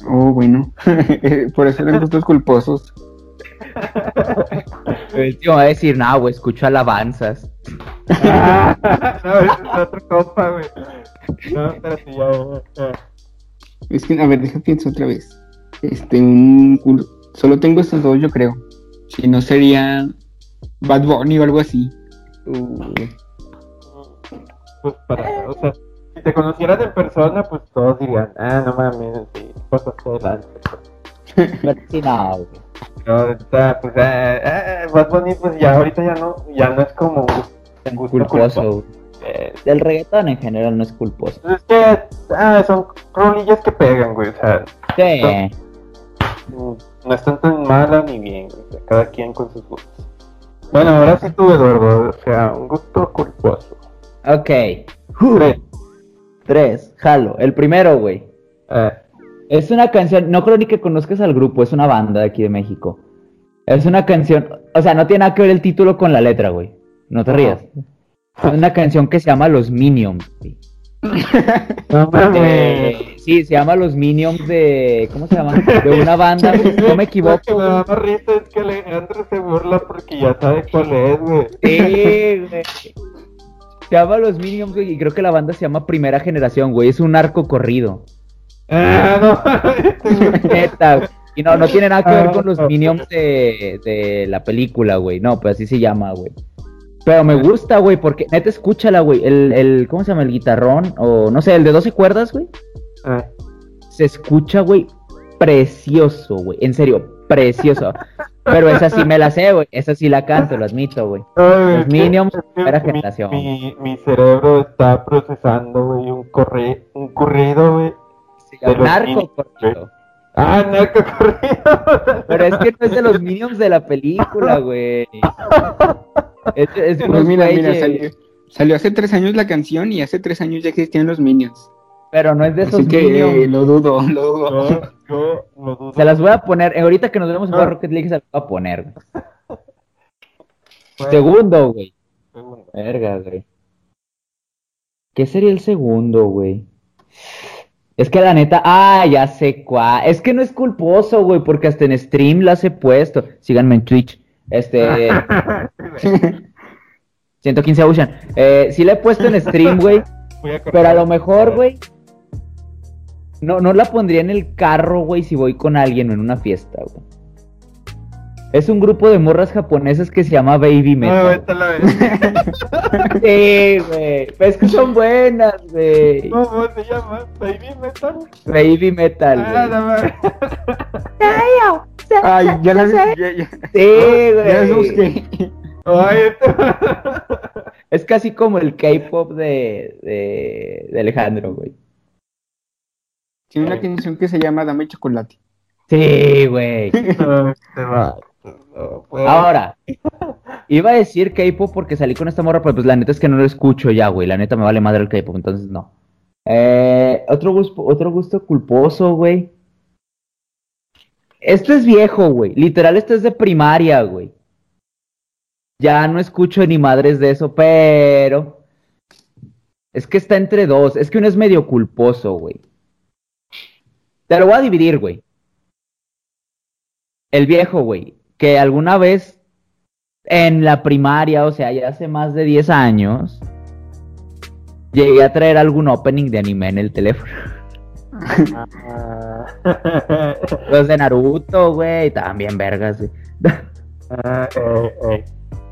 Oh, bueno. por eso eran gustos culposos. El tío va a decir, no, güey, escucho alabanzas. Ah, no, es otro compa, güey. No, espérate, ya, ya, ya. Es que, a ver, deja, pienso otra vez. Este, un. Solo tengo estos dos, yo creo. Si no sería Bad Bunny o algo así. Uh, Pues para, o sea, te conocieran en persona, pues todos dirían, ah, no mames, sí, pasaste adelante. pero sí, no. Pero ahorita, pues, ah, ah, Bad Bunny, pues ya, ahorita ya no, ya no es como un gusto culposo. culposo. Eh, Del reggaetón en general no es culposo. pues es que, ah, son rolillas que pegan, güey, o sea, Sí. no están tan mala ni bien, güey, o sea, cada quien con sus gustos. Bueno, ahora sí tú, Eduardo, o sea, un gusto culposo. Ok. Tres. Tres. Jalo. El primero, güey. Es una canción, no creo ni que conozcas al grupo, es una banda de aquí de México. Es una canción, o sea, no tiene nada que ver el título con la letra, güey. No te rías. Es una canción que se llama Los Minions, güey. no. Eh, sí, se llama Los Minions de. ¿Cómo se llama? De una banda, güey. No me Lo que equivoco. me da risa es que Alejandro se burla porque ya sabe cuál es, güey. Sí, güey. Se llama Los Minions, güey, y creo que la banda se llama Primera Generación, güey. Es un arco corrido. Ah, no. Neta. Y no, no tiene nada que ver con los Ah. Minions de, de la película, güey. No, pues así se llama, güey. Pero me gusta, güey, porque neta, escúchala, güey. El, el, ¿cómo se llama? El guitarrón, o no sé, el de 12 cuerdas, güey. Ah, Se escucha, güey, precioso, güey. En serio, precioso. Pero esa sí me la sé, güey. Esa sí la canto, lo admito, güey. Los Minions, primera mi- generación. Mi, mi cerebro está procesando, güey, un, corre, un corrido, güey. Los Narco Minions, corrido. Ah, narco corrido. Pero es que no es de los Minions de la película, güey. Es, es de Pues mira, mira, salió, salió hace tres años la canción y hace tres años ya existían los Minions. Pero no es de esos Así que eh, lo dudo, lo dudo. Yo, yo lo dudo. Se las voy a poner, eh, ahorita que nos vemos jugar Ah. Rocket League se las voy a poner. güey. Bueno, Segundo, güey. segundo. Verga, güey. ¿Qué sería el segundo, güey? Es que la neta, ah, ya sé cuál. Es que no es culposo, güey, porque hasta en stream las he puesto. Síganme en Twitch. Este, 115 Ocean. Eh, sí la he puesto en stream, güey. Pero a lo mejor, güey. No, no la pondría en el carro, güey, si voy con alguien o en una fiesta, güey. Es un grupo de morras japonesas que se llama Baby No, Metal. vete a la vez. Sí, güey. Pero es que son buenas, güey. ¿Cómo se llama? ¿Baby Metal? Baby Metal, Ah, güey. no. Ay, ya las, ya, ya, Sí, ya las güey. busqué. Ay, este- Es casi como el K-pop de, de, de Alejandro, güey. Tiene una canción que se llama Dame Chocolate. Sí, güey. Va. No, pues. Ahora, iba a decir K-pop porque salí con esta morra, pero pues la neta es que no lo escucho ya, güey. La neta me vale madre el K-pop, entonces no. Eh, otro gusto, otro gusto culposo, güey. Esto es viejo, güey. Literal, esto es de primaria, güey. Ya no escucho ni madres de eso, pero. Es que está entre dos. Es que uno es medio culposo, güey. Te lo voy a dividir, güey. El viejo, güey. Que alguna vez en la primaria, o sea, ya hace más de 10 años, llegué a traer algún opening de anime en el teléfono. Ah, Los de Naruto, güey, también vergas. güey. ah, eh, eh.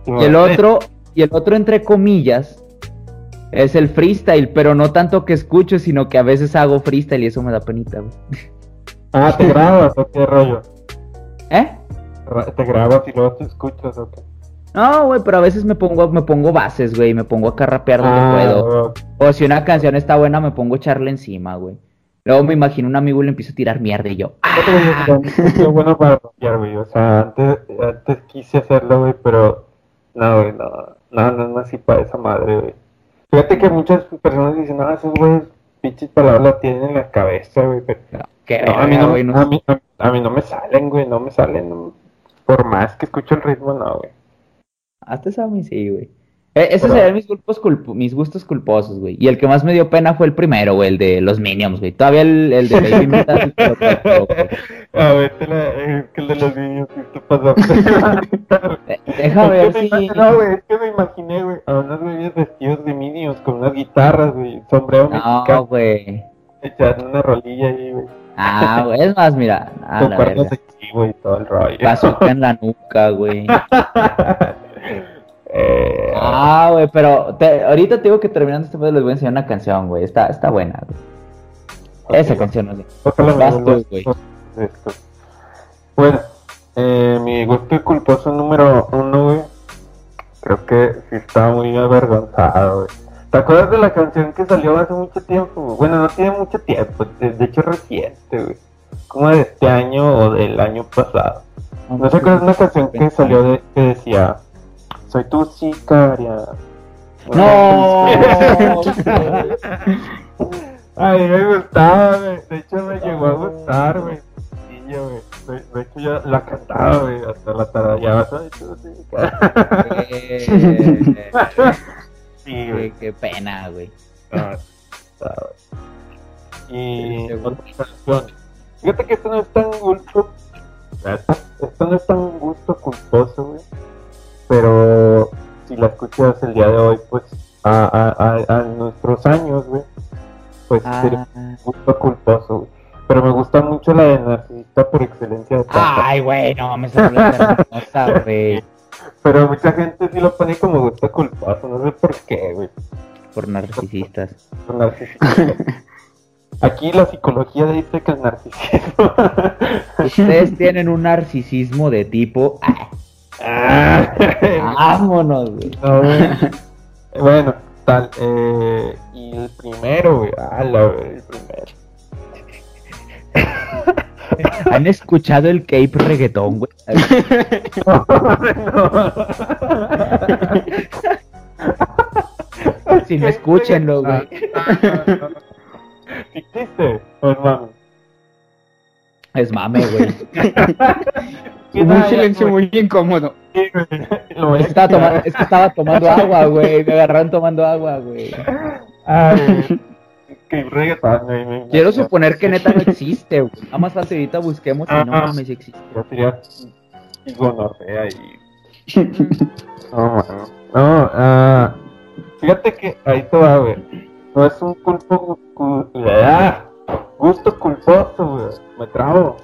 Y el otro, y el otro entre comillas, es el freestyle, pero no tanto que escucho, sino que a veces hago freestyle y eso me da penita, güey. Ah, ¿te grabas o qué rollo? ¿Eh? ¿Te grabas y luego te escuchas o qué? No, güey, pero a veces me pongo, me pongo bases, güey, me pongo acá a rapear donde Ah, puedo. O si una canción está buena, me pongo a echarle encima, güey. Luego me imagino un amigo y le empiezo a tirar mierda y yo. ¡ah! Yo bueno para rapear, güey. O sea, antes, antes quise hacerlo, güey, pero no, güey, no, no, no, no así para esa madre, güey. Fíjate que muchas personas dicen, no, esos güeyes pinches palabras las tienen en la cabeza, güey, pero No, a mí no, güey, no a, mí, a, a mí no me salen, güey, no me salen. Por más que escucho el ritmo, no, güey. Hasta eso a mí sí, güey. Eh, esos Pero- serían mis, gustos culp- mis gustos culposos, güey. Y el que más me dio pena fue el primero, güey, el de los Minions, güey. Todavía el, el de Baby Metal. Pero- pero- pero- A ver, te la, es que el de los niños, ¿qué te pasó? Eh, Deja ver me si. No, güey, es que me imaginé, güey, a unos güeyes vestidos de Minions con unas guitarras, güey, sombrero No, mexicano, güey. echando una rolilla ahí, güey, Ah, güey. Es más, mira. A con la cuernos verga. de chivo y todo el rollo. Bazooka en la nuca, güey. eh, Ah, güey, pero te- ahorita te digo que terminando este pedo les voy a enseñar una canción, güey. Está, está buena, güey. Esa canción, no sé. vas tú, güey. Esto. Bueno, eh, mi gusto culposo número uno, güey, creo que sí estaba muy avergonzado, güey. ¿Te acuerdas de la canción que salió hace mucho tiempo? güey? Bueno, no tiene mucho tiempo, de, de hecho reciente, güey. Como de este año o del año pasado. ¿No te acuerdas de una canción que salió de, que decía Soy tu sicaria? No. Ay, me gustaba, güey. De hecho, me llegó a gustar, güey. Yo, güey. De, de hecho, yo la cantaba, güey. Hasta la tu sicaria. Eh, Sí, güey. qué, qué pena, güey. Ah, Y Sí, otra canción. Fíjate que esto no es tan gusto. Esto, no es tan gusto culposo, güey. Pero si la escuchas el día de hoy, pues a, a, a, a nuestros años, güey, pues sería Ah. un gusto culposo, güey. Pero me gusta mucho la de Narcisista por excelencia de Tata. Ay, güey, no, me güey. Pero mucha gente sí lo pone como gusto culposo, no sé por qué, güey. Por narcisistas. Por narcisista. Aquí la psicología dice que el narcisismo. Ustedes tienen un narcisismo de tipo. ah, Ah, vámonos, güey. no, güey. Bueno, tal. Eh, y el primero, güey. Ah, la, el primero. ¿Han escuchado el Cape reggaetón, güey? Si no, escúchenlo, güey. ¿Sí existe? Pues mami. Es mame, güey. Hubo un silencio muy incómodo. Estaba toma- quitar. es que estaba tomando agua, güey. Me agarraron tomando agua, güey. Ay, reggaetón, Quiero suponer que neta no existe, güey. Nada más fácil ahorita busquemos y no Ajá. mames si existe. Yo sería y gonorrea y. No, mano. No, ah. Fíjate que ahí te va, güey. No es un culpo. cu- ah, gusto culposo, güey. Me trabo.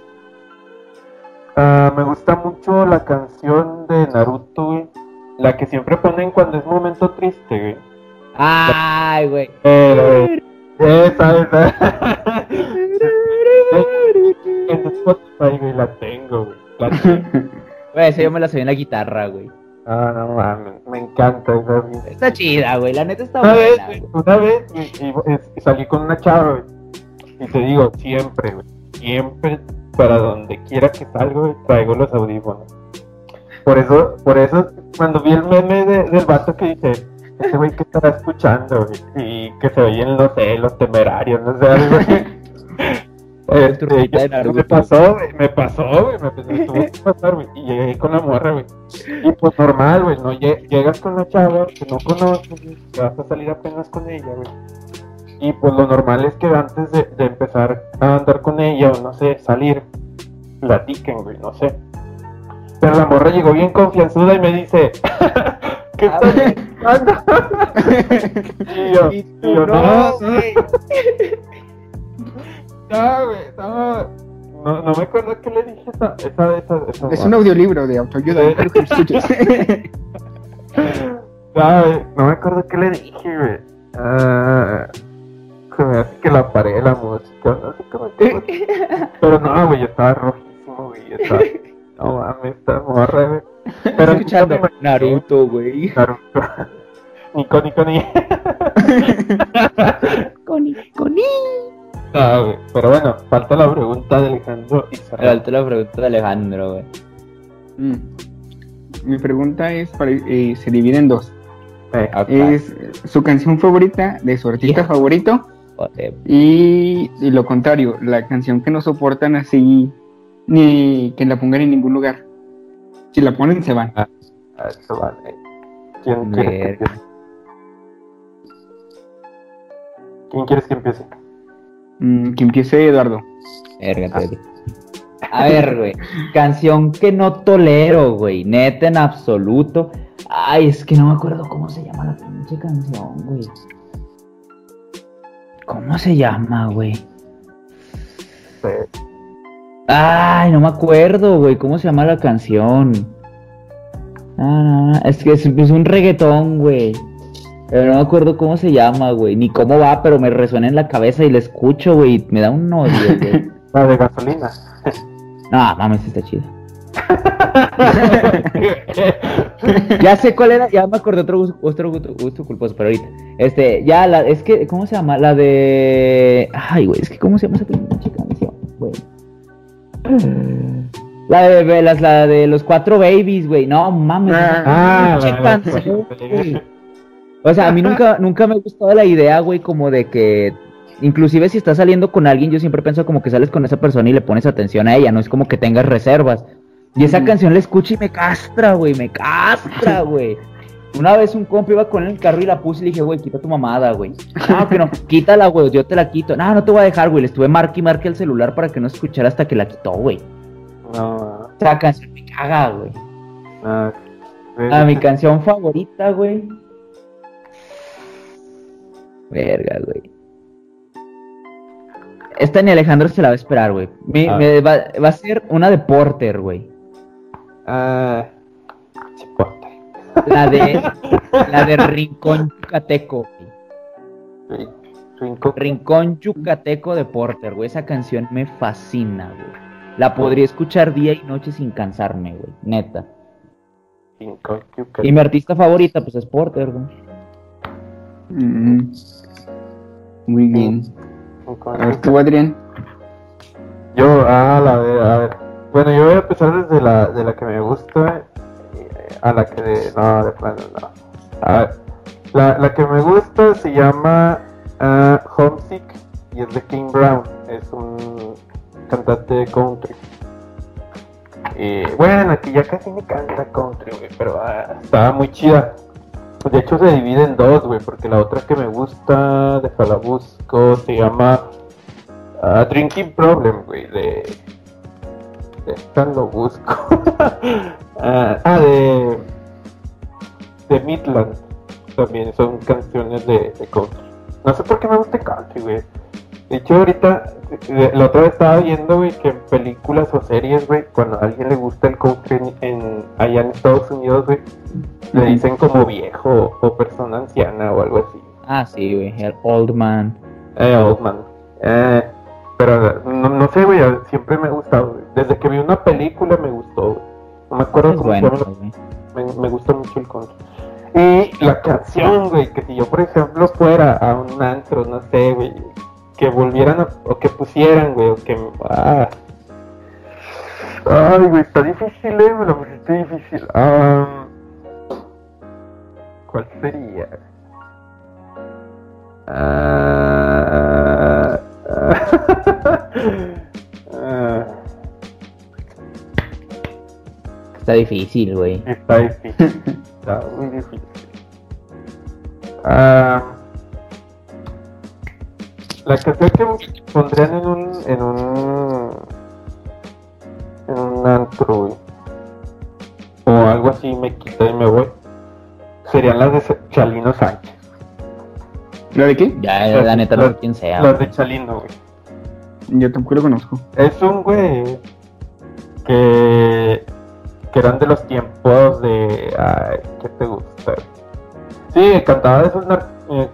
Ah, me gusta mucho la canción de Naruto, güey. La que siempre ponen cuando es momento triste, güey. Ay, güey. Pero, esa, esa. en Spotify, güey, la tengo, güey. La tengo. Güey, esa yo me la sabía en la guitarra, güey. Ah, no mames, me encanta esa. Está chida, güey. La neta está Una vez, buena, güey. una vez y- es- y salí con una chava, güey. Y te digo, siempre, güey. Siempre, para donde quiera que salgo, güey, traigo los audífonos. Por eso, por eso, cuando vi el meme de- del vato que dice, este güey que estará escuchando, y que se oyen, no sé, los temerarios, no sé, algo así. Este, yo- me pasó, güey, me pasó, güey, me, me tuvo que pasar, güey, y llegué con la morra, güey. Y pues normal, güey, no Lle- llegas con la chava que no conoces, güey, que vas a salir apenas con ella, güey. Y pues lo normal es que antes de, de empezar a andar con ella o no sé, salir, platiquen, güey, no sé. Pero la morra llegó bien confianzuda y me dice, ¿qué estás buscando? y yo, Y tú, yo, no, güey. no, güey, no. No, no me acuerdo qué le dije esa, esa, esa, esa Es un audiolibro de autoayuda. Quiero que lo escuches. No, güey, no me acuerdo qué le dije, güey. Ah, se me hace que la paré la música, no sé cómo Pero no, güey, yo estaba rojísimo, güey. yo Estaba, no mames, esta morra, güey. Pero escuchando Naruto, güey. Naruto. Nico, Nico, ni. Coni, coni. Ah, güey. Pero bueno, falta la pregunta de Alejandro. Falta la pregunta de Alejandro, güey. Mm. Mi pregunta es, para- eh, se divide en dos. Eh. Es su canción favorita de su artista favorito y lo contrario, la canción que no soportan así ni que la pongan en ningún lugar. Si la ponen se van. ah, eso vale. ¿Quién quiere que Verga. empiece? ¿Quién quieres que empiece? Mm, que empiece Eduardo. Verga, te digo. A ver, güey. Canción que no tolero, güey. Neta en absoluto. Ay, es que no me acuerdo cómo se llama la pinche canción, güey. ¿Cómo se llama, güey? Eh, Ay, no me acuerdo, güey. ¿Cómo se llama la canción? Ah, es que es, es un reggaetón, güey. Pero no me acuerdo cómo se llama, güey. Ni cómo va, pero me resuena en la cabeza y la escucho, güey. Me da un odio, güey. la de gasolina. No, mames, está chido. Ya sé cuál era, ya me acordé otro gusto, otro gusto, gusto culposo, pero ahorita. Este, ya la, es que, ¿cómo se llama? La de. Ay, güey, es que ¿cómo se llama esa pinche canción, güey? La de las, la de los cuatro babies, güey. No mames. Ah. O sea, a mí nunca, nunca me ha gustado la idea, güey, como de que. Inclusive si estás saliendo con alguien, yo siempre pienso como que sales con esa persona y le pones atención a ella, no es como que tengas reservas. Y esa canción la escucho y me castra, güey, me castra, güey. Una vez un compa iba con el carro y la puse y le dije, güey, quita tu mamada, güey. No, que no, quítala, güey, yo te la quito. No, no te voy a dejar, güey. Le estuve marque y marque el celular para que no escuchara hasta que la quitó, güey. No, Esa canción me caga, güey. no. A mi canción favorita, güey. Verga, güey. Esta ni Alejandro se la va a esperar, güey. Mi- A me va, va a ser una de Porter, güey. Ah, chipote. La de la de Rincón Yucateco, güey. Cinco. Rincón Yucateco de Porter, güey. Esa canción me fascina, güey. La podría escuchar día y noche sin cansarme, güey. Neta. Cinco. Y mi artista favorita, pues es Porter, güey. Mm. Muy bien. A ver, tú, Adrián. Yo, ah, la de, a ver. Bueno, yo voy a empezar desde la, de la que me gusta eh, a la que de, no, de plano, no. La, la que me gusta se llama ah, Homesick y es de King Brown. Es un cantante de country. Y bueno, aquí ya casi me canta country, güey, pero ah, estaba muy chida. De hecho se divide en dos, güey, porque la otra que me gusta, de la busco, se llama ah, Drinking Problem, güey, de... de lo busco. ah, ah, de... de Midland. También son canciones de, de country. No sé por qué me gusta country, güey. De hecho, ahorita, eh, la otra vez estaba viendo, güey, que en películas o series, güey, cuando a alguien le gusta el country en, allá en Estados Unidos, güey, le dicen como viejo o persona anciana o algo así. Ah, sí, güey. El Old Man. Eh, old man. Eh, pero no, no sé, güey, siempre me ha gustado, güey. Desde que vi una película me gustó, güey. No me acuerdo Es cómo bueno, güey. me, me gusta mucho el country. Y la canción, güey, que si yo, por ejemplo, fuera a un antro, no sé, güey, que volvieran a, o que pusieran, güey, o que... Ah. Ay, güey, está difícil, eh, me lo pusiste difícil. Ah, ¿Cuál sería? Ah, ah, Está difícil, güey. Está difícil. Está muy difícil. Ah, la canción que pondrían en un. en un. en un antro, güey. algo así me quito y me voy, serían las de Chalino Sánchez. ¿La de qué? Ya, Las- la neta, no las- sé quién sea. Las de Chalino, güey. Yo tampoco lo conozco. Es un güey que, que eran de los tiempos de. Ay, ¿qué te gusta? Sí, cantaba de esos, eh,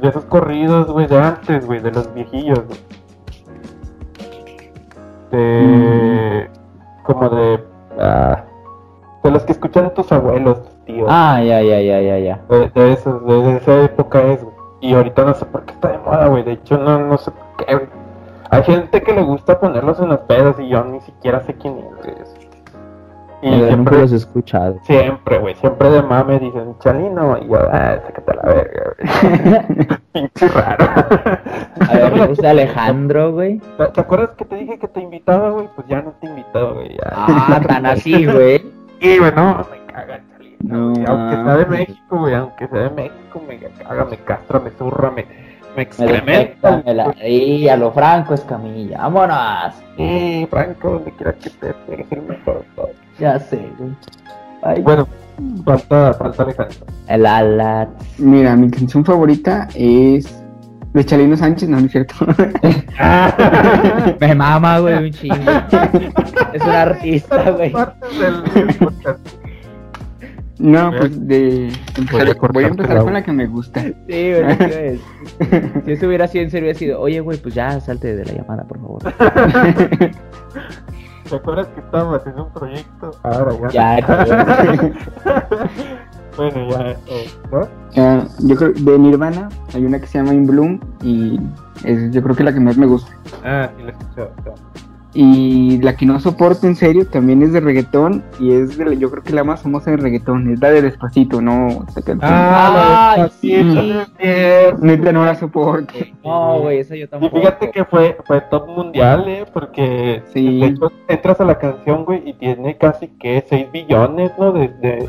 de esos corridos, güey, de antes, güey, de los viejillos, güey. De. Como de. ah, de los que escuchan tus abuelos, tus tíos. Ah, ya, ya, ya, ya, ya. De, de esos, de, de esa época es, güey. Y ahorita no sé por qué está de moda, güey. De hecho, no, no sé por qué, güey. Hay gente que le gusta ponerlos en los pedos y yo ni siquiera sé quién es. Y nunca siempre, los he escuchado. siempre, güey, siempre de mame dicen Chalino. Y yo, ah, sácate a la verga, güey. Pinche raro. A ver, me gusta Alejandro, güey. ¿Te, te acuerdas que te dije que te invitaba, güey? Pues ya no te invitaba, güey. Ya. Ah, tan así, güey. Y, güey, no, me caga Chalino. No. Aunque sea de. México, güey, aunque sea de México, me caga, me castra, me zurra, me, me Me excrementa. detesta, me la- Y a lo Franco Escamilla. Vámonos. Sí, Franco, donde quiera que te el mejor. todo. Ya sé, güey. Ay, Bueno, falta, falta Alejandro. el ala. Mira, mi canción favorita es de Chalino Sánchez, no, no es cierto. Me mama, güey, un chingo. Es un artista, güey. No, pues de Voy a voy a empezar con la que me gusta. Sí, güey, decir. Si eso hubiera sido en serio, hubiera sido, oye, güey, pues ya salte de la llamada, por favor. ¿Te acuerdas que estábamos haciendo un proyecto? Ahora ya. Ya, bueno, ya. eh, ¿No? Ah, yo creo de Nirvana hay una que se llama In Bloom y es yo creo que la que más me gusta. Ah, sí, lo he escuchado. Y la que no soporto en serio también es de reggaetón y es de la- yo creo que la más famosa de reggaetón, es la de Despacito, no esa canción. Ah, despacito, sí. Neta no la soporto. No, güey, eso yo Y tampoco. fíjate que fue, fue top mundial, ¿eh? Porque Sí. de hecho, entras a la canción, güey, y tiene casi que 6 billones, ¿no? De, de...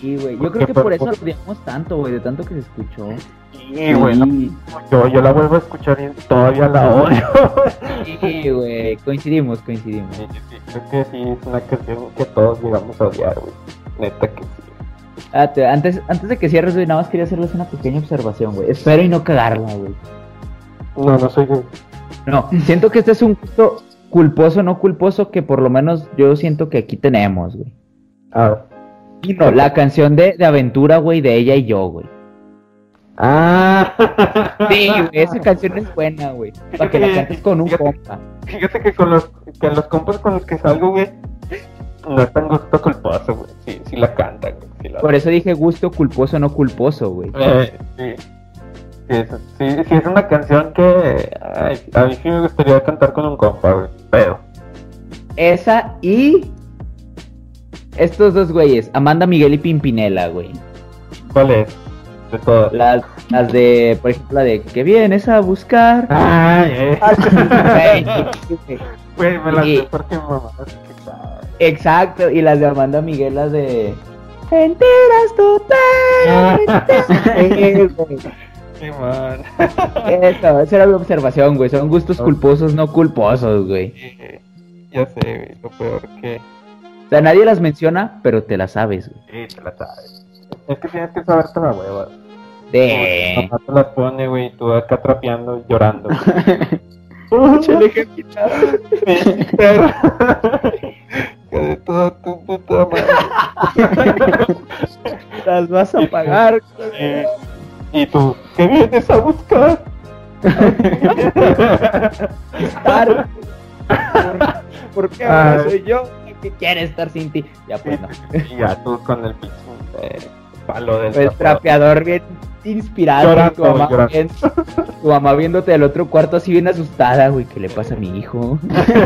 Sí, güey. Yo creo que por eso por- lo odiamos tanto, güey, de tanto que se escuchó. Sí, güey, Sí. yo, yo la vuelvo a escuchar y todavía la odio. Sí, güey, coincidimos, coincidimos. Sí, sí, creo que sí, es una canción que todos llegamos a odiar, güey. Neta que sí. Ah, te- antes, antes de que cierres, güey, nada más quería hacerles una pequeña observación, güey. Espero y no cagarla, güey. No, no soy de... No, siento que este es un gusto culposo, no culposo, que por lo menos yo siento que aquí tenemos, güey. Ah, Y no, la canción de, de aventura, güey, de ella y yo, güey. Ah. Sí, güey, esa canción es buena, güey. Para que la cantes con un Fíjate. compa. Fíjate que con los, que los compas con los que salgo, güey, no es tan gusto culposo, güey. Sí, sí la cantan, güey. Sí, la... Por eso dije gusto culposo, no culposo, güey. Eh, sí. Sí, es, sí, sí, es una canción que ay, a mí sí me gustaría cantar con un compa, güey. Pero, Esa y estos dos güeyes, Amanda Miguel y Pimpinela, güey. ¿cuál es? Las, las de, por ejemplo, la de que vienes a buscar. Eh. Sabe. Exacto, y las de Amanda Miguel, las de. Totalmente. güey. Sí, man. Eso, esa era mi observación, güey. Son gustos culposos, no culposos, güey. Sí, Ya sé, güey. Lo peor que. O sea, nadie las menciona, pero te las sabes, güey. Sí, te la sabes. Es que tienes que saberte la hueva. De. Mamá te las pone, güey, y tú acá trapeando, llorando. Sí, pero- Que de toda tu puta madre. Las vas a pagar. Eh, Y tú, ¿qué vienes a buscar? estar. ¿Por, por qué ahora soy yo que quiere estar sin ti? Ya pues no. Y ya tú con el pinche eh, palo del El trapeador bien inspirado. Llorando, tu, mamá llorando. bien- tu mamá viéndote del otro cuarto así bien asustada, güey. ¿Qué le pasa a mi hijo?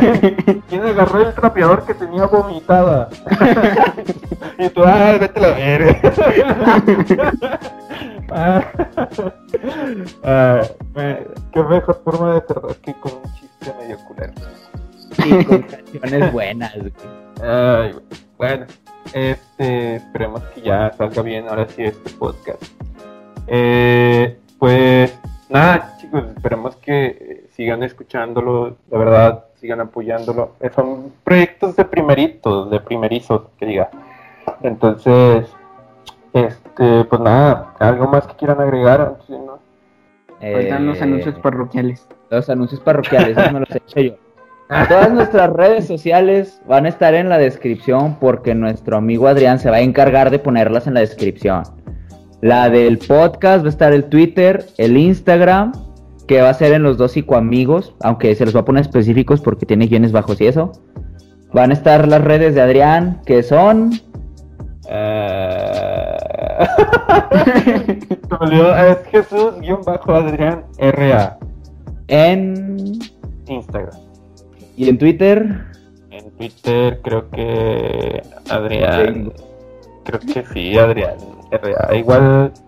¿Quién agarró el trapeador que tenía vomitada? y tú, ah, vete la. Ah, ah, qué mejor forma de cerrar que con un chiste medio culero. Y con canciones buenas, güey. Ay, güey. bueno, este, esperemos que ya salga bien ahora sí este podcast. Eh, pues nada, chicos, esperemos que eh, sigan escuchándolo, de verdad, sigan apoyándolo. Eh, son proyectos de primeritos, de primerizos, que diga. Entonces, este, pues nada, algo más que quieran agregar. ¿sí, no? Faltan los Eh, anuncios parroquiales. Los anuncios parroquiales, eso me los he hecho yo. Todas nuestras redes sociales van a estar en la descripción porque nuestro amigo Adrián se va a encargar de ponerlas en la descripción. La del podcast va a estar el Twitter, el Instagram, que va a ser en los dos psicoamigos, aunque se los va a poner específicos porque tiene guiones bajos y eso. Van a estar las redes de Adrián, que son... Olvidó, es Jesús-Adrián RA, En... Instagram. Y en Twitter... En Twitter creo que Adrián, creo que sí, Adrián RA. Igual, de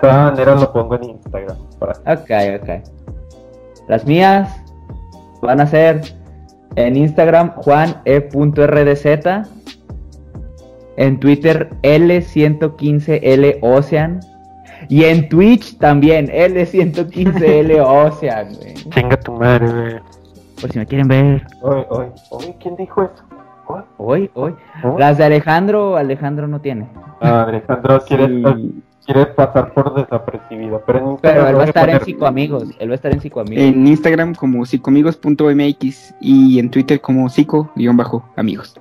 todas maneras lo pongo en Instagram. Para... Ok, ok. Las mías van a ser en Instagram juane.rdz, en Twitter L115L Ocean y en Twitch también L115L Ocean. güey. Chinga tu madre, güey. Por si me quieren ver. Oye, oye, oye, ¿quién dijo eso? Hoy, hoy. Las de Alejandro, Alejandro no tiene. Ah, Alejandro quiere, Sí. quiere pasar por desapercibido, pero en Pero él va a estar en poner- Psicoamigos. Él va a estar en Psicoamigos. En Instagram como psicomigos.mx y en Twitter como psico-amigos.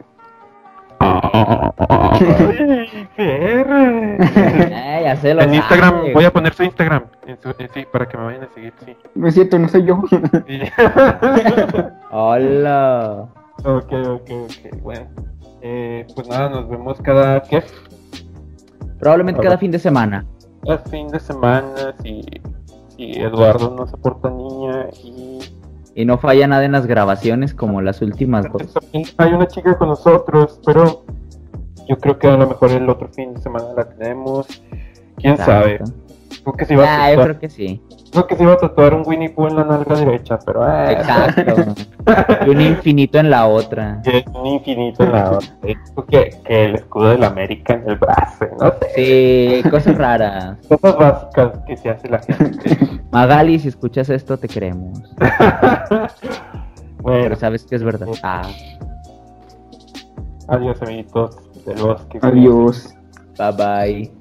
En Instagram, voy a poner su Instagram. en su- sí, para que me vayan a seguir, sí. No es cierto, no soy yo. Sí. Hola. ok, ok, ok. Bueno, eh, pues nada, nos vemos cada, ¿qué? Probablemente cada fin de semana. Cada fin de semana, si, si Eduardo no se porta niña y Y no falla nada en las grabaciones como las últimas dos. hay una chica con nosotros, pero yo creo que a lo mejor el otro fin de semana la tenemos. ¿Quién sabe? Creo que se iba a Ah, yo tatuar, creo que sí. creo que se iba a tatuar un Winnie Pooh en la nalga derecha, pero eh, Exacto. Y un infinito en la otra. es un infinito en la otra. Es que, que el escudo de la América en el brazo, no sé. Sí, cosas raras. Cosas básicas que se hace la gente. Magali, si escuchas esto, te queremos. bueno, Pero sabes que es verdad. Ah, adiós amiguitos del bosque. Adiós. bye bye.